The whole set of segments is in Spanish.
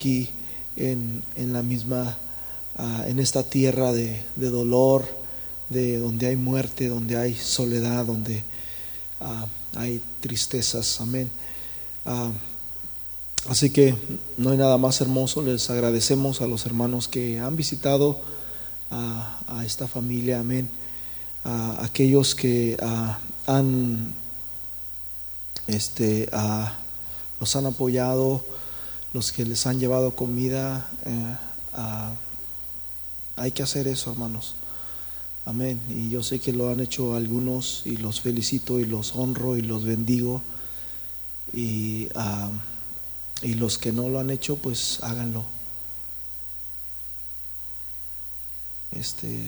aquí en, en la misma, ah, en esta tierra de, de dolor, de donde hay muerte, donde hay soledad, donde ah, hay tristezas. Amén. Ah, así que no hay nada más hermoso. Les agradecemos a los hermanos que han visitado a, esta familia. Amén. A aquellos que han este, los han apoyado, los que les han llevado comida. eh, hay que hacer eso, hermanos. Amén. Y yo sé que lo han hecho algunos y los felicito y los honro y los bendigo. Y, y los que no lo han hecho, pues háganlo. Este,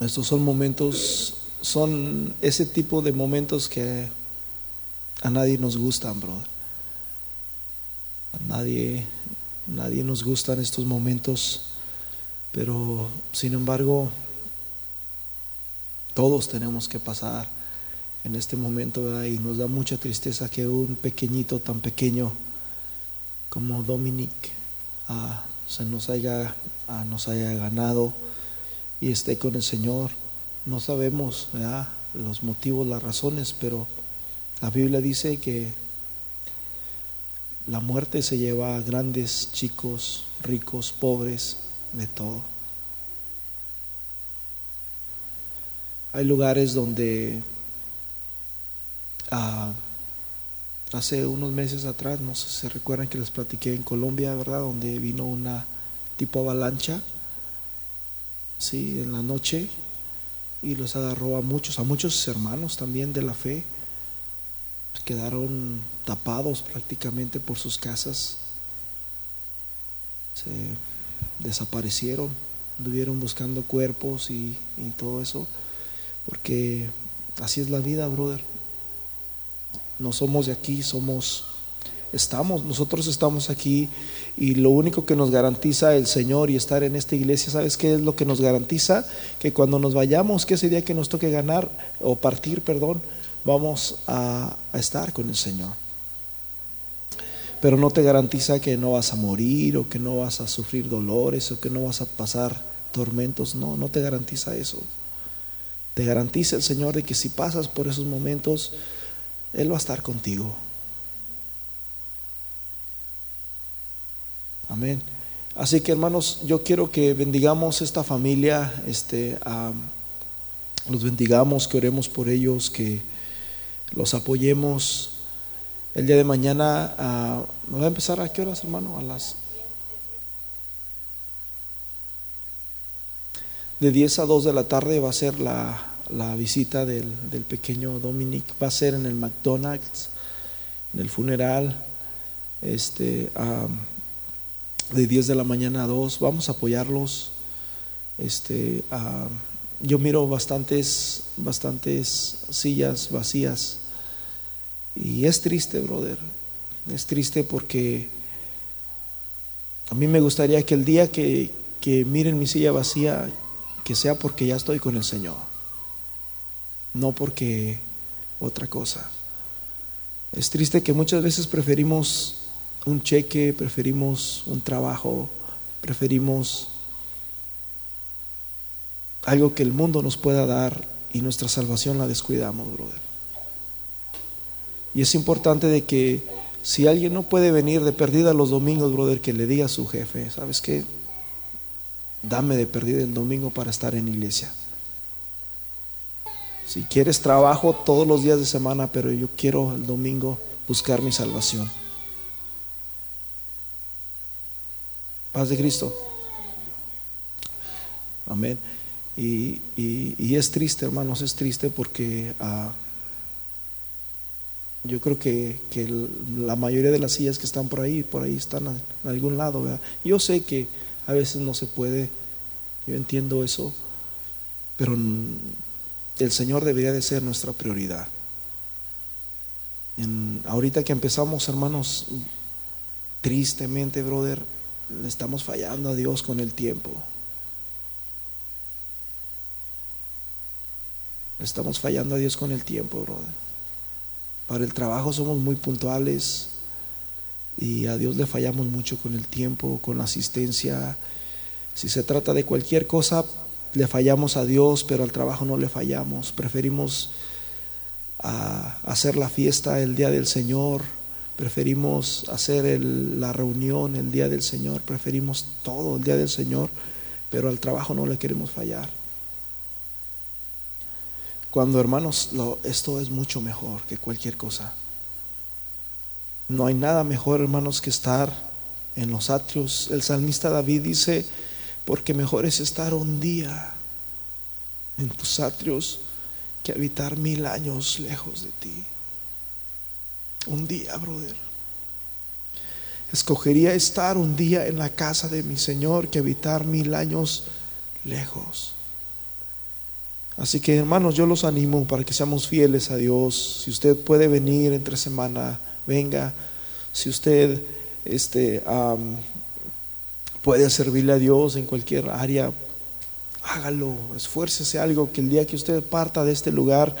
estos son momentos, son ese tipo de momentos que a nadie nos gustan, brother. Nadie, nadie nos gustan estos momentos, pero sin embargo, todos tenemos que pasar en este momento. Y nos da mucha tristeza que un pequeñito tan pequeño como Dominic ah, se nos haya, ah, nos haya ganado y esté con el Señor. No sabemos los motivos, las razones, pero la Biblia dice que la muerte se lleva a grandes, chicos, ricos, pobres, de todo. Hay lugares donde ah, hace unos meses atrás, no sé si se recuerdan que les platiqué en Colombia, ¿verdad? Donde vino una tipo avalancha, sí, en la noche y los agarró a muchos, a muchos hermanos también de la fe. Quedaron tapados prácticamente por sus casas. Se desaparecieron, anduvieron buscando cuerpos y, y todo eso, porque así es la vida, brother. No somos de aquí, somos, estamos, nosotros estamos aquí y lo único que nos garantiza el Señor y estar en esta iglesia, ¿sabes qué es lo que nos garantiza? Que cuando nos vayamos, que ese día que nos toque ganar o partir, perdón, vamos a, estar con el Señor. Pero no te garantiza que no vas a morir o que no vas a sufrir dolores o que no vas a pasar tormentos. No, no te garantiza eso. Te garantiza el Señor de que si pasas por esos momentos, Él va a estar contigo. Amén. Así que hermanos, yo quiero que bendigamos esta familia, este, los bendigamos, que oremos por ellos, que los apoyemos. El día de mañana, ah, ¿me va a empezar a qué horas, hermano? A las de 10 a 2 de la tarde va a ser la, la visita del, del pequeño Dominic. Va a ser en el McDonald's, en el funeral. Este, ah, de 10 de la mañana a 2. Vamos a apoyarlos. Este, ah, yo miro bastantes, bastantes sillas vacías. Y es triste, brother. Es triste porque a mí me gustaría que el día que, que miren mi silla vacía, que sea porque ya estoy con el Señor. No porque otra cosa. Es triste que muchas veces preferimos un cheque, preferimos un trabajo, preferimos algo que el mundo nos pueda dar y nuestra salvación la descuidamos, brother. Y es importante de que si alguien no puede venir de perdida los domingos, brother, que le diga a su jefe, ¿sabes qué? Dame de perdida el domingo para estar en iglesia. Si quieres trabajo todos los días de semana, pero yo quiero el domingo buscar mi salvación. Paz de Cristo. Amén. Y, y, es triste, hermanos, es triste porque ah, yo creo que, que la mayoría de las sillas que están por ahí, por ahí están en algún lado. ¿verdad? Yo sé que a veces no se puede, yo entiendo eso, pero el Señor debería de ser nuestra prioridad. Ahorita que empezamos, hermanos, tristemente, brother, le estamos fallando a Dios con el tiempo. Estamos fallando a Dios con el tiempo, brother. Para el trabajo somos muy puntuales y a Dios le fallamos mucho con el tiempo, con la asistencia. Si se trata de cualquier cosa, le fallamos a Dios, pero al trabajo no le fallamos. Preferimos ah, hacer la fiesta el día del Señor, preferimos hacer la reunión el día del Señor, preferimos todo el día del Señor, pero al trabajo no le queremos fallar. Cuando hermanos, esto es mucho mejor que cualquier cosa. No hay nada mejor, hermanos, que estar en los atrios. El salmista David dice, porque mejor es estar un día en tus atrios que habitar mil años lejos de ti. Un día, brother. Escogería estar un día en la casa de mi Señor que habitar mil años lejos. Así que hermanos, yo los animo para que seamos fieles a Dios. Si usted puede venir entre semana, venga. Si usted este, puede servirle a Dios en cualquier área, hágalo, esfuércese algo, que el día que usted parta de este lugar,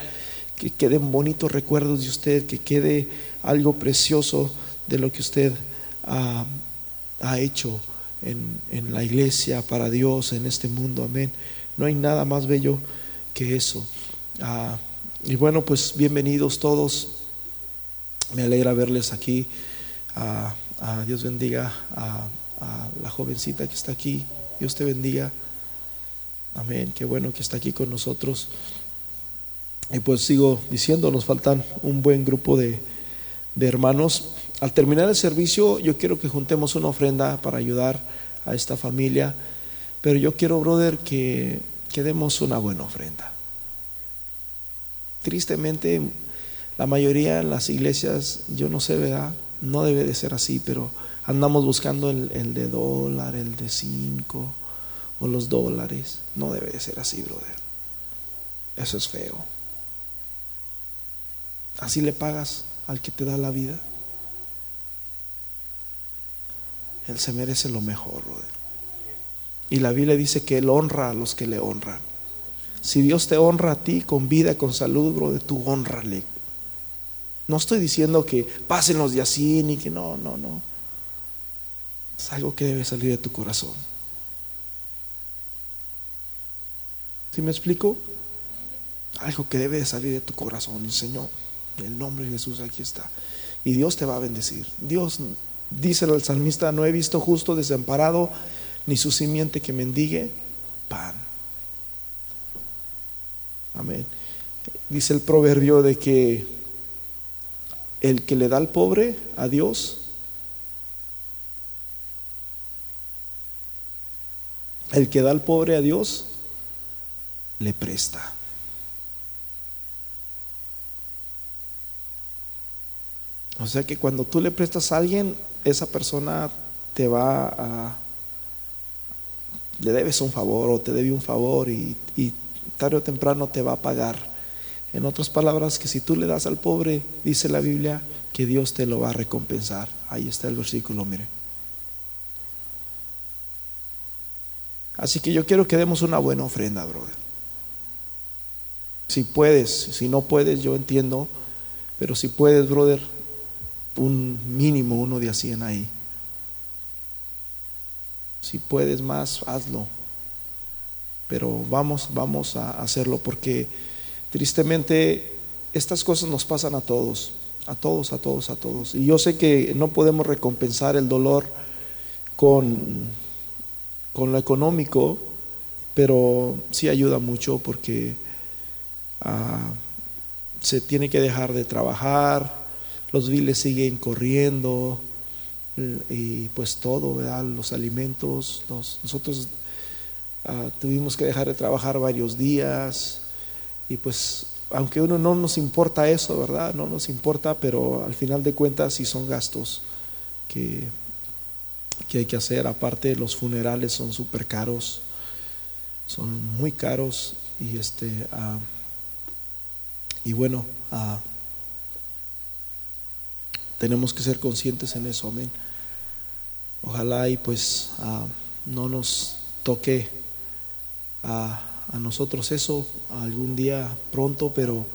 que queden bonitos recuerdos de usted, que quede algo precioso de lo que usted ha hecho en, en, la iglesia, para Dios, en este mundo. Amén. No hay nada más bello que eso. Ah, y bueno, pues bienvenidos todos. Me alegra verles aquí. a Dios bendiga a, la jovencita que está aquí. Dios te bendiga. Amén. Qué bueno que está aquí con nosotros. Y pues sigo diciendo, nos faltan un buen grupo de, de hermanos. Al terminar el servicio, yo quiero que juntemos una ofrenda para ayudar a esta familia. Pero yo quiero, brother, que, que demos una buena ofrenda. Tristemente, la mayoría en las iglesias, yo no sé, ¿verdad? No debe de ser así, pero andamos buscando el, de dólar, el de cinco o los dólares. No debe de ser así, brother. Eso es feo. Así le pagas al que te da la vida. Él se merece lo mejor, brother. Y la Biblia dice que Él honra a los que le honran. Si Dios te honra a ti con vida, con salud, brother, tú honrale. No estoy diciendo que pasen los días así ni que no, no, no. Es algo que debe salir de tu corazón. ¿Sí me explico? Algo que debe salir de tu corazón. Y Señor, en el nombre de Jesús aquí está. Y Dios te va a bendecir. Dios, dice el salmista, no he visto justo desamparado, ni su simiente que mendigue pan. Amén. Dice el proverbio de que el que le da al pobre a Dios, el que da al pobre a Dios, le presta. O sea que cuando tú le prestas a alguien, esa persona te va a... Le debes un favor o te debe un favor y, tarde o temprano te va a pagar. En otras palabras, que si tú le das al pobre, dice la Biblia, que Dios te lo va a recompensar. Ahí está el versículo, mire. Así que yo quiero que demos una buena ofrenda, brother. Si puedes, si no puedes, yo entiendo, pero si puedes, brother, un mínimo, uno de a 100 ahí. Si puedes más, hazlo. Pero vamos, vamos a hacerlo porque Tristemente, estas cosas nos pasan a todos, a todos, a todos, a todos. Y yo sé que no podemos recompensar el dolor con, con lo económico, pero sí ayuda mucho porque ah, se tiene que dejar de trabajar, los viles siguen corriendo y pues todo, ¿verdad? los alimentos, nosotros ah, tuvimos que dejar de trabajar varios días y pues, aunque uno no nos importa eso, ¿verdad? No nos importa, pero al final de cuentas sí son gastos que, que hay que hacer. Aparte, los funerales son súper caros, son muy caros y este... Ah, y bueno, ah, tenemos que ser conscientes en eso, amén. Ojalá y pues ah, no nos toque a nosotros eso algún día pronto, pero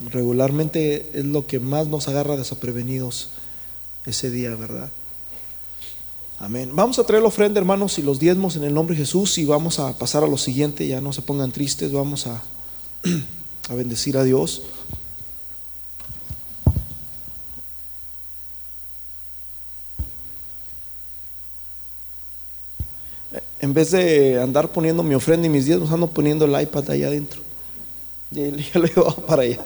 Regularmente es lo que más nos agarra desaprevenidos ese día, ¿verdad? Amén. Vamos a traer la ofrenda, hermanos, y los diezmos en el nombre de Jesús y vamos a pasar a lo siguiente, ya no se pongan tristes, vamos a, a bendecir a Dios. Vez de andar poniendo mi ofrenda y mis diezmos, ando poniendo el iPad allá adentro. Ya, ya lo llevado para allá.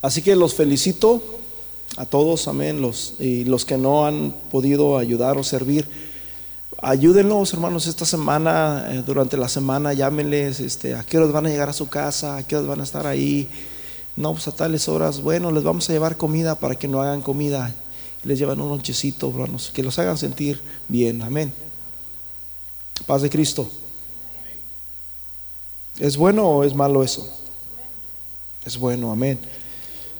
Así que los felicito a todos, amén, los, y los que no han podido ayudar o servir. Ayúdenlos, hermanos, esta semana, eh, durante la semana, llámenles, este, a qué horas van a llegar a su casa, a qué horas van a estar ahí. No, pues a tales horas, bueno, les vamos a llevar comida para que no hagan comida. Les llevan un lonchecito, hermanos, que los hagan sentir bien, amén. Paz de Cristo. ¿Es bueno o es malo eso? Es bueno, amén.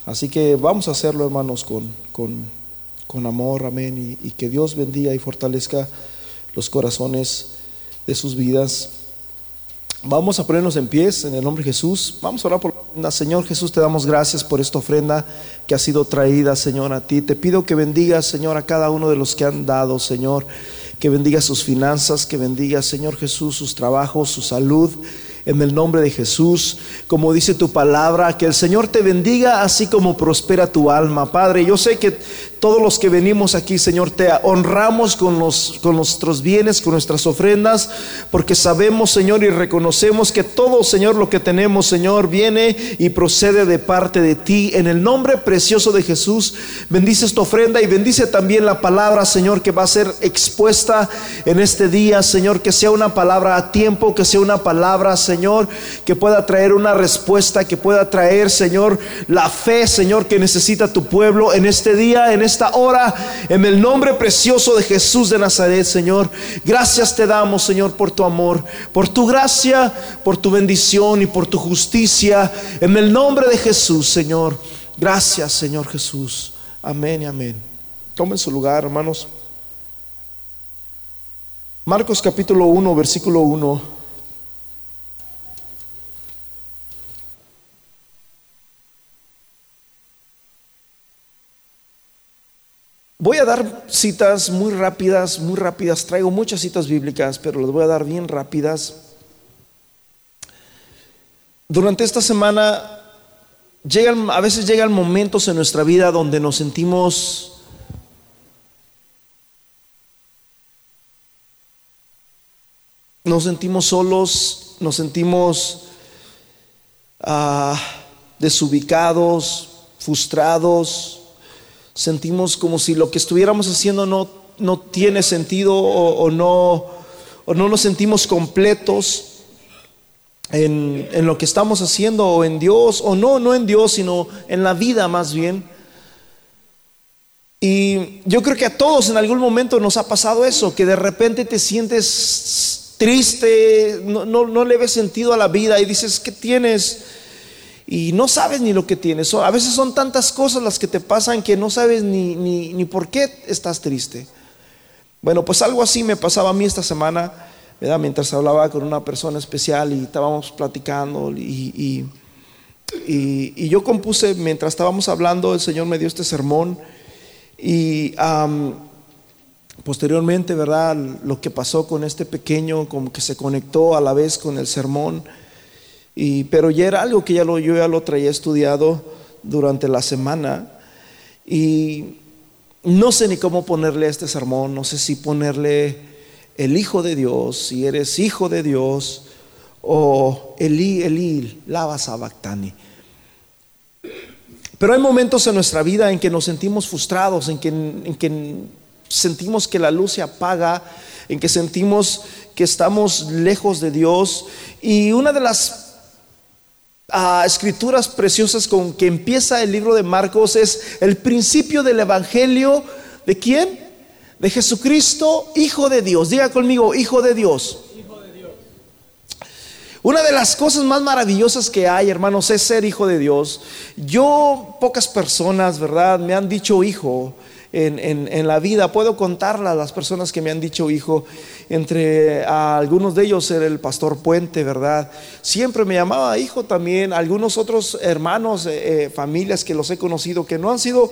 Así que vamos a hacerlo, hermanos, con, con, amor, amén, y, que Dios bendiga y fortalezca los corazones de sus vidas. Vamos a ponernos en pies en el nombre de Jesús. Vamos a orar por la Señor Jesús, te damos gracias por esta ofrenda que ha sido traída, Señor, a ti. Te pido que bendigas, Señor, a cada uno de los que han dado, Señor. Que bendiga sus finanzas, que bendiga, Señor Jesús, sus trabajos, su salud en el nombre de Jesús. Como dice tu palabra, que el Señor te bendiga así como prospera tu alma. Padre, yo sé que todos los que venimos aquí, Señor, te honramos con, los, con nuestros bienes, con nuestras ofrendas, porque sabemos, Señor, y reconocemos que todo, Señor, lo que tenemos, Señor, viene y procede de parte de ti. En el nombre precioso de Jesús, bendice esta ofrenda y bendice también la palabra, Señor, que va a ser expuesta en este día, Señor, que sea una palabra a tiempo, que sea una palabra, Señor, que pueda traer una respuesta, que pueda traer, Señor, la fe, Señor, que necesita tu pueblo en este día, en esta hora, en el nombre precioso de Jesús de Nazaret, Señor. Gracias te damos, Señor, por tu amor, por tu gracia, por tu bendición y por tu justicia. En el nombre de Jesús, Señor. Gracias, Señor Jesús. Amén y amén. Tomen su lugar, hermanos. Marcos capítulo 1, versículo 1. Voy a dar citas muy rápidas, muy rápidas. Traigo muchas citas bíblicas, pero las voy a dar bien rápidas. Durante esta semana llegan, a veces llegan momentos en nuestra vida donde nos sentimos nos sentimos solos, nos sentimos ah, desubicados, frustrados, sentimos como si lo que estuviéramos haciendo no, no tiene sentido o, no, o no nos sentimos completos en, en, lo que estamos haciendo o en Dios, o no, no en Dios, sino en la vida más bien. Y yo creo que a todos en algún momento nos ha pasado eso, que de repente te sientes triste, no, no, no le ves sentido a la vida y dices, ¿qué tienes? Y no sabes ni lo que tienes. A veces son tantas cosas las que te pasan que no sabes ni, ni, por qué estás triste. Bueno, pues algo así me pasaba a mí esta semana, ¿verdad? mientras hablaba con una persona especial y estábamos platicando y, y, yo compuse, mientras estábamos hablando, el Señor me dio este sermón y posteriormente, ¿verdad? Lo que pasó con este pequeño, como que se conectó a la vez con el sermón pero ya era algo que ya lo, yo ya lo traía estudiado durante la semana y no sé ni cómo ponerle a este sermón, no sé si ponerle el Hijo de Dios, si eres Hijo de Dios, o Eli, Eli, Lava Sabactani. Pero hay momentos en nuestra vida en que nos sentimos frustrados, en que, en que sentimos que la luz se apaga, en que sentimos que estamos lejos de Dios. Y una de las escrituras preciosas con que empieza el libro de Marcos es el principio del Evangelio de quién? De Jesucristo, Hijo de Dios. Diga conmigo, Hijo de Dios. Una de las cosas más maravillosas que hay, hermanos, es ser hijo de Dios. Yo, pocas personas, ¿verdad? Me han dicho hijo en, la vida. Puedo contarlas las personas que me han dicho hijo. Entre algunos de ellos era el pastor Puente, ¿verdad? Siempre me llamaba hijo también. Algunos otros hermanos, eh, eh, familias que los he conocido, que no han sido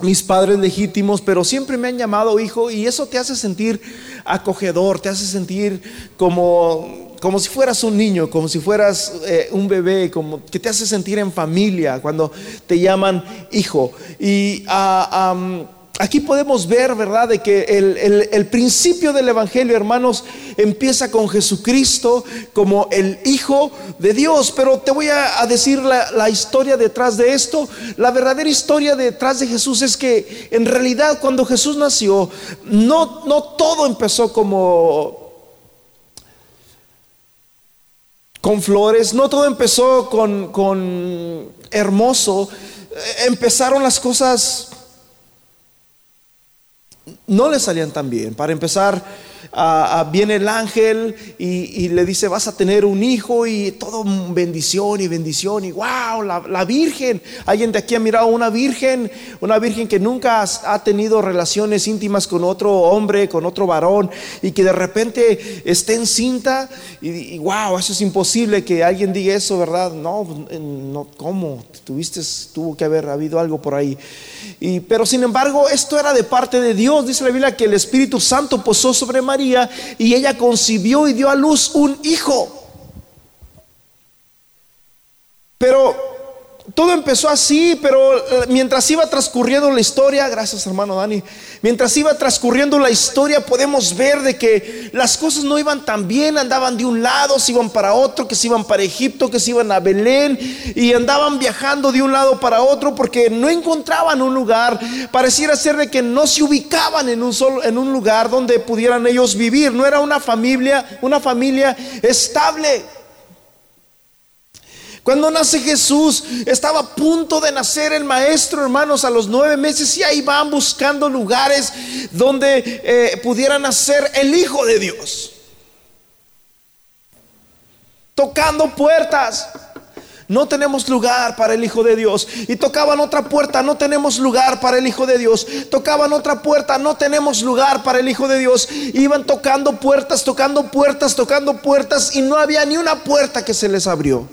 mis padres legítimos, pero siempre me han llamado hijo y eso te hace sentir acogedor, te hace sentir como, como si fueras un niño, como si fueras eh, un bebé, como que te hace sentir en familia cuando te llaman hijo. Y ah, Aquí podemos ver, ¿verdad?, de que el, principio del Evangelio, hermanos, empieza con Jesucristo como el Hijo de Dios. Pero te voy a, decir la, la, historia detrás de esto. La verdadera historia detrás de Jesús es que en realidad cuando Jesús nació, no, no todo empezó como... con flores, no todo empezó con, con hermoso, empezaron las cosas no le salían tan bien. Para empezar, viene el ángel y, le dice, vas a tener un hijo y todo bendición y bendición y wow, la, virgen. Alguien de aquí ha mirado una virgen, una virgen que nunca ha tenido relaciones íntimas con otro hombre, con otro varón y que de repente esté encinta y, wow, eso es imposible que alguien diga eso, ¿verdad? No, no, ¿cómo? Tuviste, tuvo que haber habido algo por ahí. Y, pero sin embargo, esto era de parte de Dios. Dice la Biblia que el Espíritu Santo posó sobre María y ella concibió y dio a luz un hijo. Pero todo empezó así, pero eh, mientras iba transcurriendo la historia, gracias hermano Dani, mientras iba transcurriendo la historia podemos ver de que las cosas no iban tan bien, andaban de un lado, se iban para otro, que se iban para Egipto, que se iban a Belén y andaban viajando de un lado para otro porque no encontraban un lugar, pareciera ser de que no se ubicaban en un solo en un lugar donde pudieran ellos vivir, no era una familia, una familia estable. Cuando nace Jesús, estaba a punto de nacer el maestro, hermanos, a los nueve meses y ahí van buscando lugares donde eh, pudiera nacer el Hijo de Dios. Tocando puertas. No tenemos lugar para el Hijo de Dios. Y tocaban otra puerta, no tenemos lugar para el Hijo de Dios. Tocaban otra puerta, no tenemos lugar para el Hijo de Dios. Iban tocando puertas, tocando puertas, tocando puertas y no había ni una puerta que se les abrió.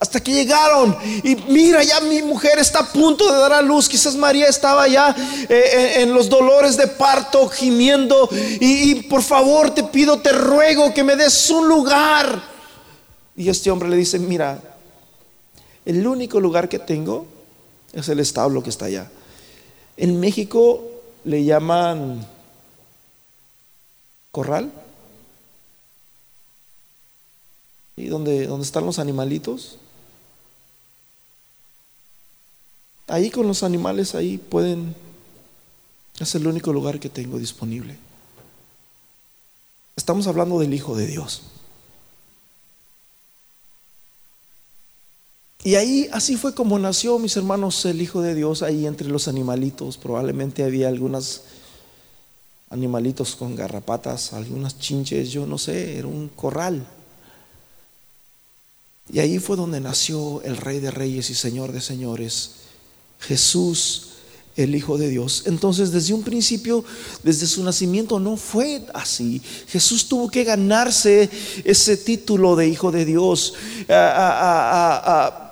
Hasta que llegaron y mira, ya mi mujer está a punto de dar a luz. Quizás María estaba ya eh, en, los dolores de parto, gimiendo. Y, por favor te pido, te ruego que me des un lugar. Y este hombre le dice, mira, el único lugar que tengo es el establo que está allá. En México le llaman corral. ¿Y donde están los animalitos? Ahí con los animales, ahí pueden, es el único lugar que tengo disponible. Estamos hablando del Hijo de Dios. Y ahí, así fue como nació, mis hermanos, el Hijo de Dios, ahí entre los animalitos. Probablemente había algunos animalitos con garrapatas, algunas chinches, yo no sé, era un corral. Y ahí fue donde nació el Rey de Reyes y Señor de Señores, Jesús, el Hijo de Dios. Entonces, desde un principio, desde su nacimiento, no fue así. Jesús tuvo que ganarse ese título de Hijo de Dios. Ah, ah, ah,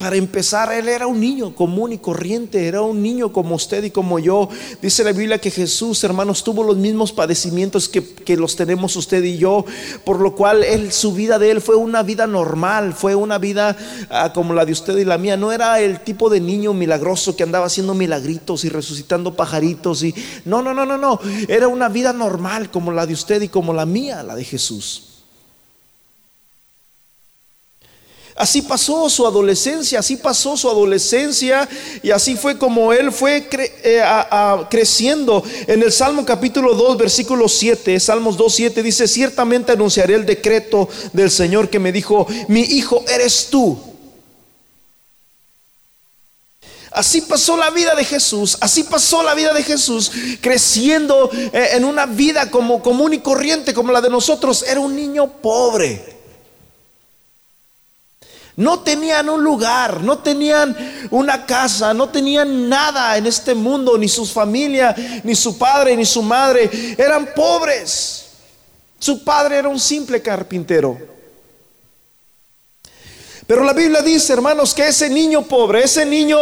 para empezar, él era un niño común y corriente, era un niño como usted y como yo. Dice la Biblia que Jesús, hermanos, tuvo los mismos padecimientos que, los tenemos usted y yo, por lo cual él, su vida de él fue una vida normal, fue una vida ah, como la de usted y la mía. No era el tipo de niño milagroso que andaba haciendo milagritos y resucitando pajaritos y no, no, no, no, no. Era una vida normal como la de usted y como la mía, la de Jesús. Así pasó su adolescencia, así pasó su adolescencia y así fue como él fue eh, creciendo. En el Salmo capítulo 2, versículo 7, Salmos 2, 7 dice, ciertamente anunciaré el decreto del Señor que me dijo, mi hijo eres tú. Así pasó la vida de Jesús, así pasó la vida de Jesús, creciendo eh, en una vida como común y corriente como la de nosotros. Era un niño pobre. No tenían un lugar, no tenían una casa, no tenían nada en este mundo, ni su familia, ni su padre, ni su madre. Eran pobres. Su padre era un simple carpintero. Pero la Biblia dice, hermanos, que ese niño pobre, ese niño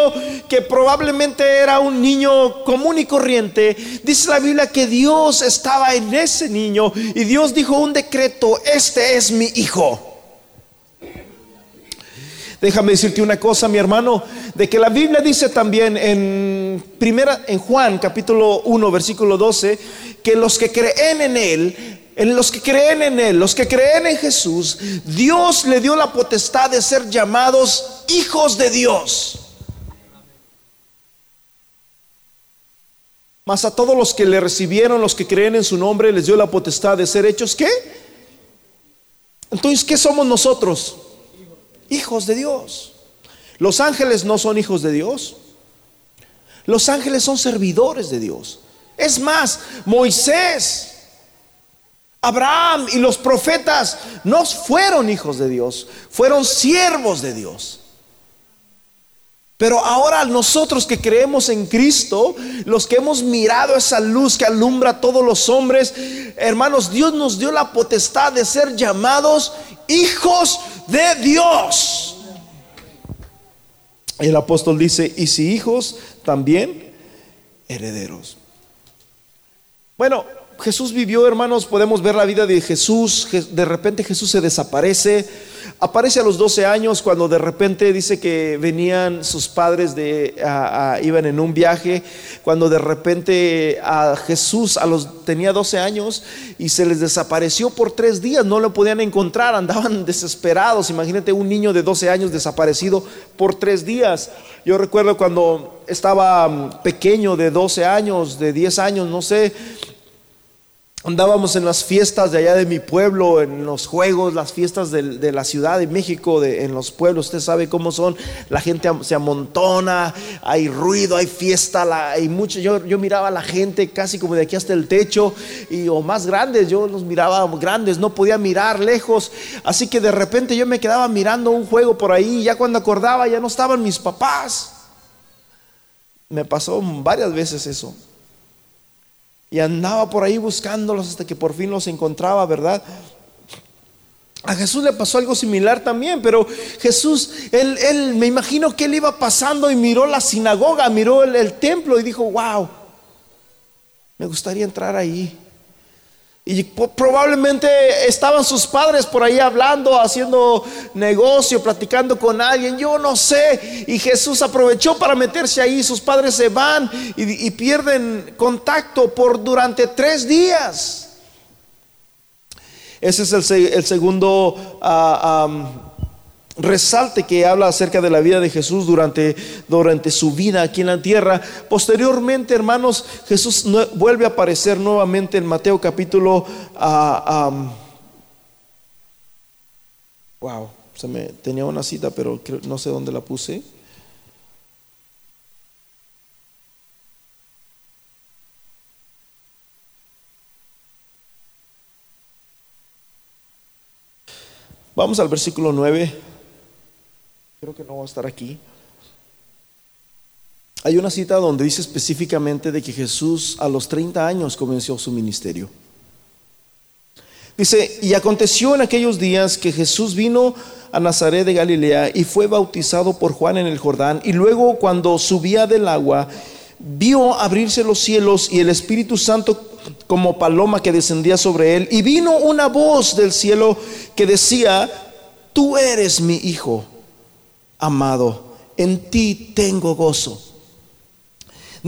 que probablemente era un niño común y corriente, dice la Biblia que Dios estaba en ese niño y Dios dijo un decreto, este es mi hijo. Déjame decirte una cosa, mi hermano, de que la Biblia dice también en primera en Juan capítulo 1 versículo 12 que los que creen en él en los que creen en Él, los que creen en Jesús, Dios le dio la potestad de ser llamados hijos de Dios. Mas a todos los que le recibieron, los que creen en su nombre, les dio la potestad de ser hechos ¿qué? Entonces, ¿qué somos nosotros? Hijos de Dios. Los ángeles no son hijos de Dios. Los ángeles son servidores de Dios. Es más, Moisés Abraham y los profetas no fueron hijos de Dios, fueron siervos de Dios. Pero ahora nosotros que creemos en Cristo, los que hemos mirado esa luz que alumbra a todos los hombres, hermanos, Dios nos dio la potestad de ser llamados hijos de Dios. El apóstol dice, y si hijos, también herederos. Bueno, Jesús vivió, hermanos, podemos ver la vida de Jesús. De repente Jesús se desaparece. Aparece a los 12 años cuando de repente dice que venían sus padres de, iban en un viaje. Cuando de repente a Jesús a los, tenía 12 años y se les desapareció por tres días. No lo podían encontrar, andaban desesperados. Imagínate un niño de 12 años desaparecido por tres días. Yo recuerdo cuando estaba mm, pequeño, de 12 años, de 10 años, no sé Andábamos en las fiestas de allá de mi pueblo, en los juegos, las fiestas de, la Ciudad de México, de, en los pueblos. Usted sabe cómo son. La gente se amontona, hay ruido, hay fiesta, hay mucho. Yo, yo miraba a la gente casi como de aquí hasta el techo, y, o más grandes. Yo los miraba grandes, no podía mirar lejos. Así que de repente yo me quedaba mirando un juego por ahí. Y ya cuando acordaba, ya no estaban mis papás. Me pasó varias veces eso. Y andaba por ahí buscándolos hasta que por fin los encontraba, ¿verdad? A Jesús le pasó algo similar también, pero Jesús, él, él me imagino que él iba pasando y miró la sinagoga, miró el templo y dijo, wow, me gustaría entrar ahí. Y probablemente estaban sus padres por ahí hablando, haciendo negocio, platicando con alguien, yo no sé. Y Jesús aprovechó para meterse ahí, sus padres se van y, pierden contacto por durante tres días. Ese es el, segundo ah, resalte que habla acerca de la vida de Jesús durante, durante su vida aquí en la tierra. Posteriormente, hermanos, Jesús vuelve a aparecer nuevamente en Mateo capítulo... Uh, wow, se me tenía una cita, pero no sé dónde la puse. Vamos al versículo 9. Creo que no va a estar aquí. Hay una cita donde dice específicamente de que Jesús a los 30 años comenzó su ministerio. Dice, y aconteció en aquellos días que Jesús vino a Nazaret de Galilea y fue bautizado por Juan en el Jordán, y luego cuando subía del agua, vio abrirse los cielos y el Espíritu Santo como paloma que descendía sobre él, y vino una voz del cielo que decía, tú eres mi hijo amado, en ti tengo gozo.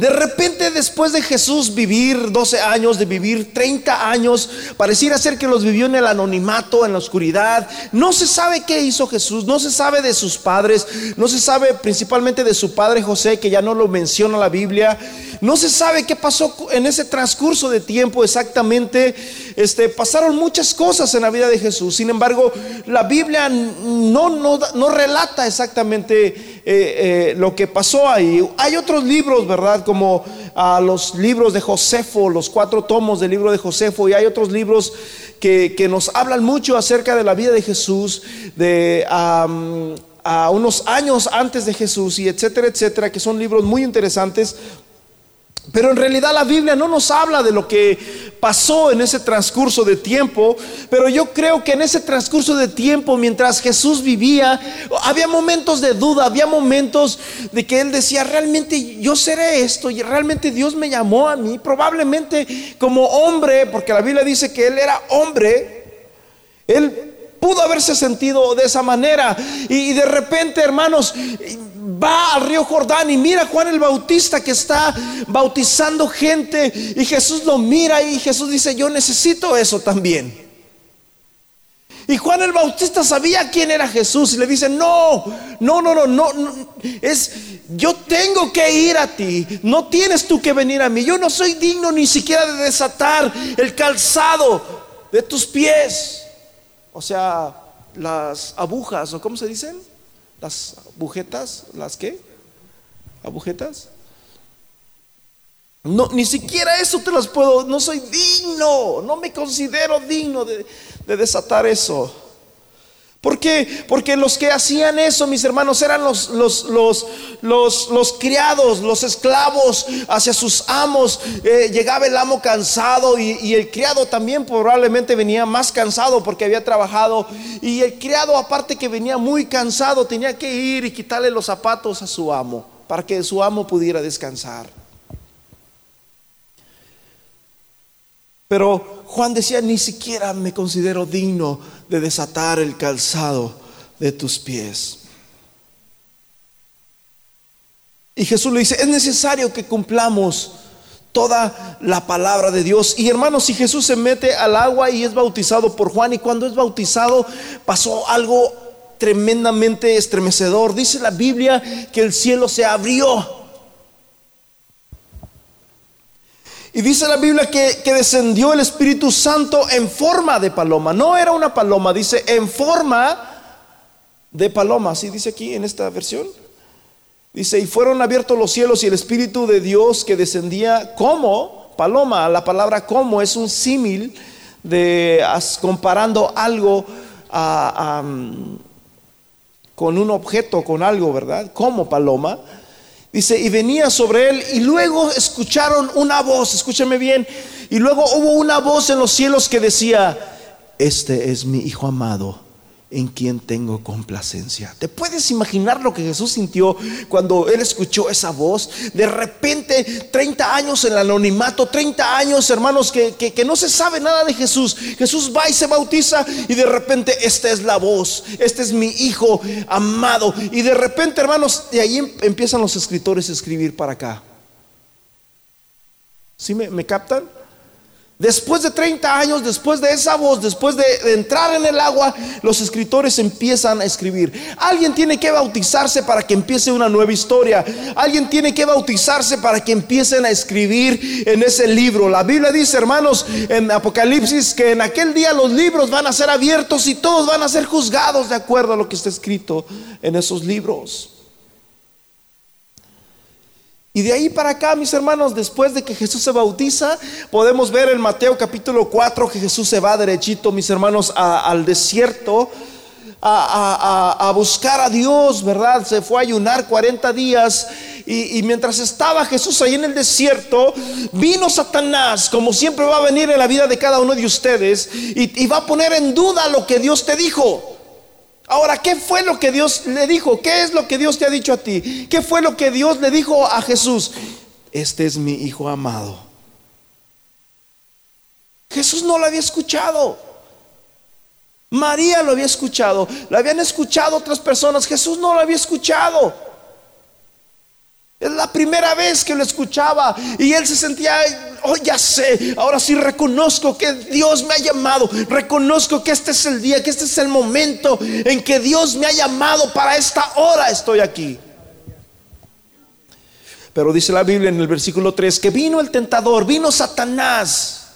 De repente después de Jesús vivir 12 años, de vivir 30 años, pareciera ser que los vivió en el anonimato, en la oscuridad. No se sabe qué hizo Jesús, no se sabe de sus padres, no se sabe principalmente de su padre José, que ya no lo menciona la Biblia. No se sabe qué pasó en ese transcurso de tiempo exactamente. Este, pasaron muchas cosas en la vida de Jesús. Sin embargo, la Biblia no, no, no relata exactamente eh, lo que pasó ahí. Hay otros libros, ¿verdad? Como a los libros de Josefo, los cuatro tomos del libro de Josefo, y hay otros libros que, nos hablan mucho acerca de la vida de Jesús, de a unos años antes de Jesús, y etcétera, etcétera, que son libros muy interesantes. Pero en realidad la Biblia no nos habla de lo que pasó en ese transcurso de tiempo, pero yo creo que en ese transcurso de tiempo, mientras Jesús vivía, había momentos de duda, había momentos de que él decía, realmente yo seré esto, y realmente Dios me llamó a mí, probablemente como hombre, porque la Biblia dice que él era hombre, él pudo haberse sentido de esa manera, y, de repente, hermanos, va al río Jordán y mira Juan el Bautista que está bautizando gente y Jesús lo mira y Jesús dice, yo necesito eso también. Y Juan el Bautista sabía quién era Jesús y le dice, no, no, no, no, no, es, yo tengo que ir a ti, no tienes tú que venir a mí, yo no soy digno ni siquiera de desatar el calzado de tus pies, o sea, las agujas, o cómo se dicen, las agujetas, las qué? Agujetas. No, ni siquiera eso te las puedo, no soy digno, no me considero digno de, de desatar eso. ¿Por qué? Porque los que hacían eso, mis hermanos, eran los, los, los, los, criados, los esclavos hacia sus amos. Eh, llegaba el amo cansado y, el criado también probablemente venía más cansado porque había trabajado. Y el criado, aparte que venía muy cansado, tenía que ir y quitarle los zapatos a su amo para que su amo pudiera descansar. Pero Juan decía, ni siquiera me considero digno de desatar el calzado de tus pies. Y Jesús le dice, es necesario que cumplamos toda la palabra de Dios. Y hermanos, si Jesús se mete al agua y es bautizado por Juan, y cuando es bautizado pasó algo tremendamente estremecedor. Dice la Biblia que el cielo se abrió Y dice la Biblia que, descendió el Espíritu Santo en forma de paloma. No era una paloma, dice en forma de paloma. Así dice aquí en esta versión. Dice, y fueron abiertos los cielos y el Espíritu de Dios que descendía como paloma. La palabra como es un símil de comparando algo con un objeto, con algo, ¿verdad? Como paloma. Dice, y venía sobre él y luego escucharon una voz, escúchame bien, y luego hubo una voz en los cielos que decía, este es mi Hijo amado en quien tengo complacencia. ¿Te puedes imaginar lo que Jesús sintió cuando él escuchó esa voz? De repente, 30 años en el anonimato, 30 años, hermanos, que, que, no se sabe nada de Jesús. Jesús va y se bautiza y de repente esta es la voz, este es mi hijo amado. Y de repente, hermanos, de ahí em, empiezan los escritores a escribir para acá. ¿Sí me, me captan? Después de 30 años, después de esa voz, después de, entrar en el agua, los escritores empiezan a escribir. Alguien tiene que bautizarse para que empiece una nueva historia. Alguien tiene que bautizarse para que empiecen a escribir en ese libro. La Biblia dice, hermanos, en Apocalipsis, que en aquel día los libros van a ser abiertos y todos van a ser juzgados de acuerdo a lo que está escrito en esos libros. Y de ahí para acá, mis hermanos, después de que Jesús se bautiza, podemos ver en Mateo capítulo 4 que Jesús se va derechito, mis hermanos, al desierto a, buscar a Dios, ¿verdad? Se fue a ayunar 40 días y, mientras estaba Jesús ahí en el desierto, vino Satanás, como siempre va a venir en la vida de cada uno de ustedes, y va a poner en duda lo que Dios te dijo. Ahora, ¿qué fue lo que Dios le dijo? ¿Qué es lo que Dios te ha dicho a ti? ¿Qué fue lo que Dios le dijo a Jesús? Este es mi hijo amado. Jesús no lo había escuchado. María lo había escuchado. Lo habían escuchado otras personas. Jesús no lo había escuchado. Es la primera vez que lo escuchaba y él se sentía, oh ya sé, ahora sí reconozco que Dios me ha llamado, reconozco que este es el día, que este es el momento en que Dios me ha llamado para esta hora estoy aquí. Pero dice la Biblia en el versículo 3 que vino el tentador, vino Satanás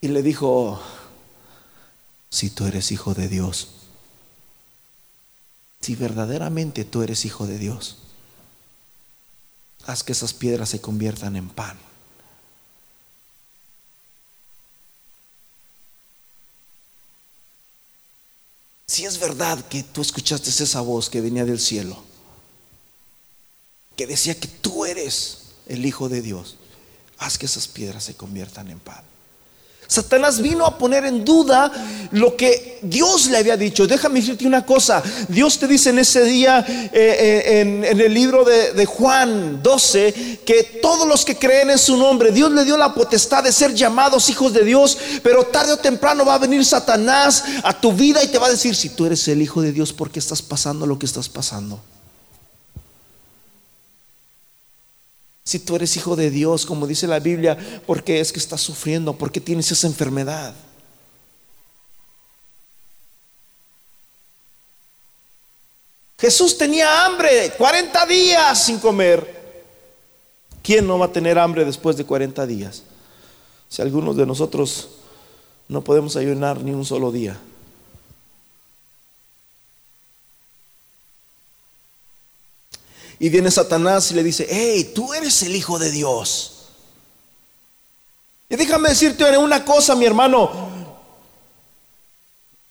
y le dijo, si tú eres hijo de Dios, si verdaderamente tú eres hijo de Dios, haz que esas piedras se conviertan en pan. Si es verdad que tú escuchaste esa voz que venía del cielo, que decía que tú eres el Hijo de Dios, haz que esas piedras se conviertan en pan. Satanás vino a poner en duda lo que Dios le había dicho. Déjame decirte una cosa. Dios te dice en ese día, eh, eh, en, el libro de, de, Juan 12, que todos los que creen en su nombre, Dios le dio la potestad de ser llamados hijos de Dios, pero tarde o temprano va a venir Satanás a tu vida y te va a decir, si tú eres el hijo de Dios, ¿por qué estás pasando lo que estás pasando? Si tú eres hijo de Dios, como dice la Biblia, ¿por qué es que estás sufriendo? ¿Por qué tienes esa enfermedad? Jesús tenía hambre, 40 días sin comer. ¿Quién no va a tener hambre después de 40 días? Si algunos de nosotros no podemos ayunar ni un solo día. Y viene Satanás y le dice, hey, tú eres el Hijo de Dios. Y déjame decirte una cosa, mi hermano,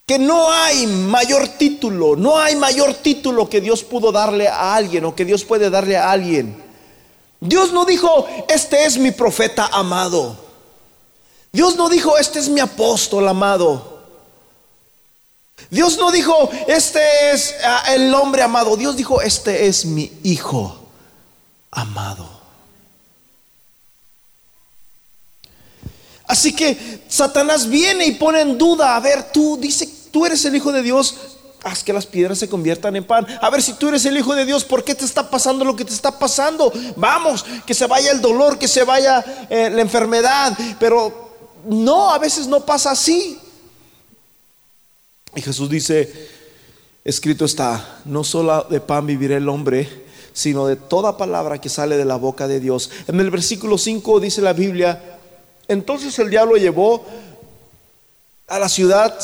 que no hay mayor título, no hay mayor título que Dios pudo darle a alguien o que Dios puede darle a alguien. Dios no dijo, este es mi profeta amado. Dios no dijo, este es mi apóstol amado. Dios no dijo, este es ah, el hombre amado. Dios dijo, este es mi hijo amado. Así que Satanás viene y pone en duda, a ver, tú dice, tú eres el hijo de Dios, haz que las piedras se conviertan en pan. A ver si tú eres el hijo de Dios, ¿por qué te está pasando lo que te está pasando? Vamos, que se vaya el dolor, que se vaya eh, la enfermedad, pero no, a veces no pasa así. Y Jesús dice, escrito está, no solo de pan vivirá el hombre, sino de toda palabra que sale de la boca de Dios. En el versículo 5 dice la Biblia, entonces el diablo llevó a la ciudad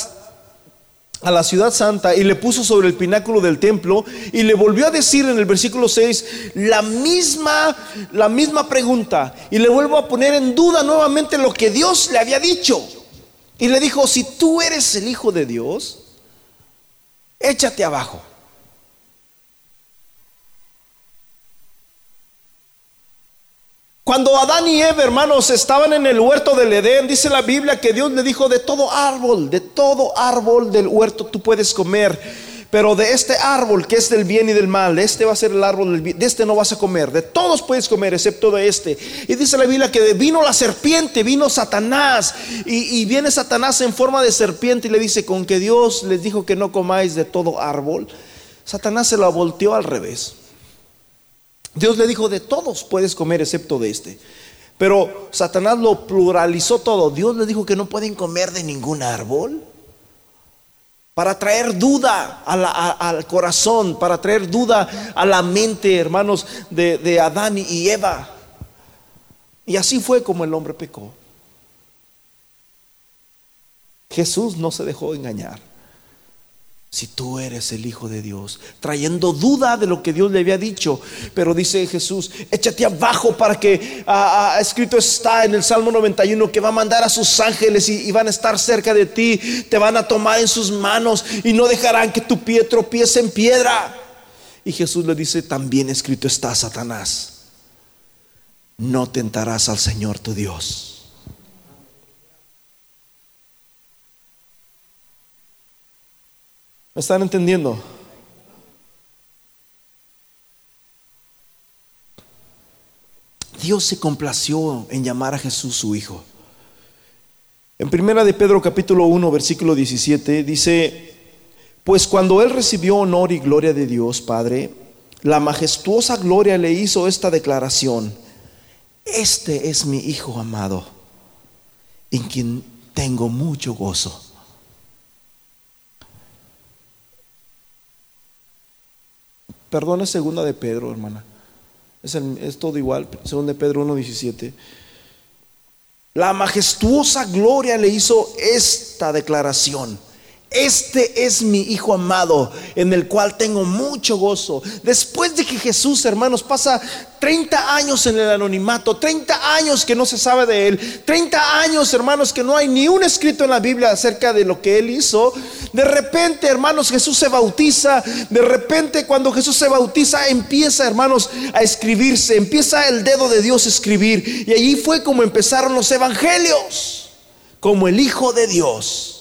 a la ciudad santa y le puso sobre el pináculo del templo y le volvió a decir en el versículo 6 la misma la misma pregunta y le vuelvo a poner en duda nuevamente lo que Dios le había dicho. Y le dijo, si tú eres el hijo de Dios, échate abajo. Cuando Adán y Eva, hermanos, estaban en el huerto del Edén, dice la Biblia que Dios le dijo, de todo árbol, de todo árbol del huerto tú puedes comer, pero de este árbol que es del bien y del mal, este va a ser el árbol del bien, de este no vas a comer, de todos puedes comer excepto de este. Y dice la Biblia que vino la serpiente, vino Satanás, y, y viene Satanás en forma de serpiente y le dice, con que Dios les dijo que no comáis de todo árbol, Satanás se la volteó al revés. Dios le dijo, de todos puedes comer excepto de este. Pero Satanás lo pluralizó todo. Dios le dijo que no pueden comer de ningún árbol para traer duda al corazón, para traer duda a la mente, hermanos, de, Adán y Eva. Y así fue como el hombre pecó. Jesús no se dejó engañar si tú eres el Hijo de Dios, trayendo duda de lo que Dios le había dicho. Pero dice Jesús, échate abajo para que ah, ah, escrito está en el Salmo 91 que va a mandar a sus ángeles y, van a estar cerca de ti, te van a tomar en sus manos y no dejarán que tu pie tropiece en piedra. Y Jesús le dice, también escrito está, Satanás, no tentarás al Señor tu Dios. ¿Me están entendiendo? Dios se complació en llamar a Jesús su Hijo. En primera de Pedro capítulo 1 versículo 17 dice, pues cuando él recibió honor y gloria de Dios Padre, la majestuosa gloria le hizo esta declaración, este es mi Hijo amado, en quien tengo mucho gozo. Perdón, es segunda de Pedro, hermana. Es, todo igual, segunda de Pedro 1.17. La majestuosa gloria le hizo esta declaración. Este es mi Hijo amado, en el cual tengo mucho gozo. Después de que Jesús, hermanos, pasa 30 años en el anonimato, 30 años que no se sabe de él, 30 años, hermanos, que no hay ni un escrito en la Biblia acerca de lo que él hizo. De repente, hermanos, Jesús se bautiza. De repente, cuando Jesús se bautiza, empieza, hermanos, a escribirse. Empieza el dedo de Dios a escribir. Y allí fue como empezaron los evangelios, como el Hijo de Dios.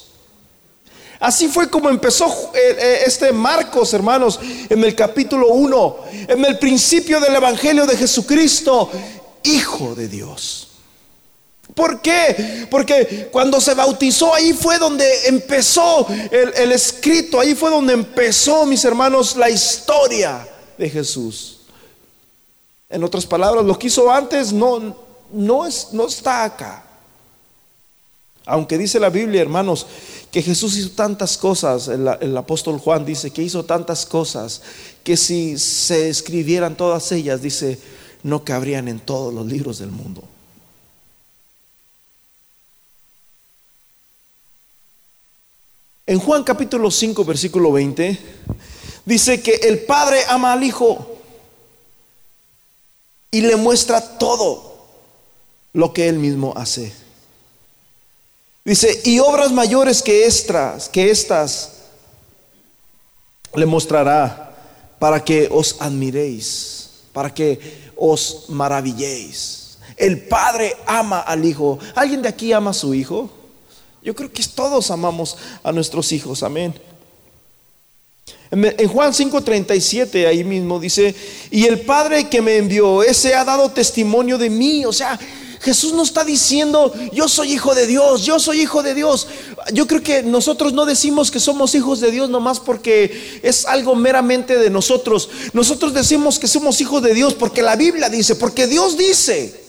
Así fue como empezó eh, eh, este Marcos, hermanos, en el capítulo 1, en el principio del Evangelio de Jesucristo, Hijo de Dios. ¿Por qué? Porque cuando se bautizó, ahí fue donde empezó el, escrito, ahí fue donde empezó, mis hermanos, la historia de Jesús. En otras palabras, lo que hizo antes no, no está acá. Aunque dice la Biblia, hermanos, que Jesús hizo tantas cosas, el, apóstol Juan dice que hizo tantas cosas, que si se escribieran todas ellas, dice, no cabrían en todos los libros del mundo. En Juan capítulo 5, versículo 20, dice que el Padre ama al Hijo y le muestra todo lo que él mismo hace. Dice, y obras mayores que estas, le mostrará para que os admiréis, para que os maravilléis. El Padre ama al Hijo. ¿Alguien de aquí ama a su Hijo? Yo creo que todos amamos a nuestros hijos, amén. En Juan 5:37 ahí mismo dice, y el Padre que me envió, ese ha dado testimonio de mí, o sea, Jesús no está diciendo, yo soy hijo de Dios, yo soy hijo de Dios. Yo creo que nosotros no decimos que somos hijos de Dios nomás porque es algo meramente de nosotros. Nosotros decimos que somos hijos de Dios porque la Biblia dice, porque Dios dice.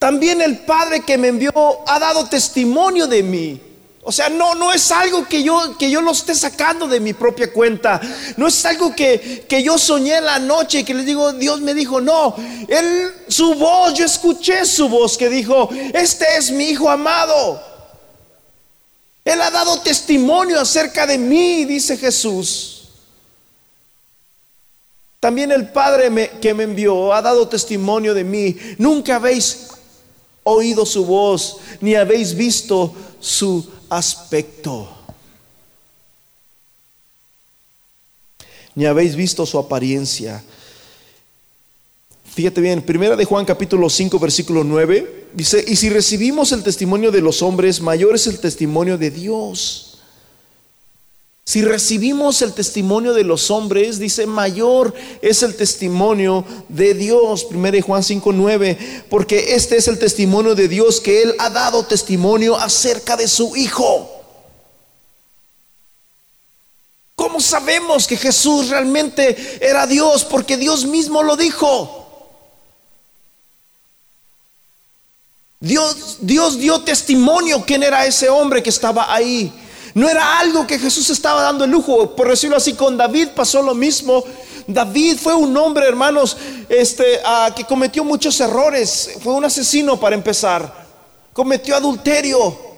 También el Padre que me envió ha dado testimonio de mí. O sea, no, no es algo que yo, que yo lo esté sacando de mi propia cuenta. No es algo que, que yo soñé la noche y que les digo, Dios me dijo, no. Él, su voz, yo escuché su voz que dijo, este es mi hijo amado. Él ha dado testimonio acerca de mí, dice Jesús. También el Padre que me envió ha dado testimonio de mí. Nunca habéis oído su voz, ni habéis visto su aspecto. Ni habéis visto su apariencia. Fíjate bien, primera de Juan capítulo 5 versículo 9 dice, "Y si recibimos el testimonio de los hombres, mayor es el testimonio de Dios." Si recibimos el testimonio de los hombres, dice, mayor es el testimonio de Dios. 1 Juan 5:9, porque este es el testimonio de Dios que Él ha dado testimonio acerca de su Hijo. ¿Cómo sabemos que Jesús realmente era Dios? Porque Dios mismo lo dijo. Dios, Dios dio testimonio quién era ese hombre que estaba ahí. No era algo que Jesús estaba dando el lujo. Por decirlo así, con David pasó lo mismo. David fue un hombre, hermanos, este, que cometió muchos errores. Fue un asesino para empezar. Cometió adulterio.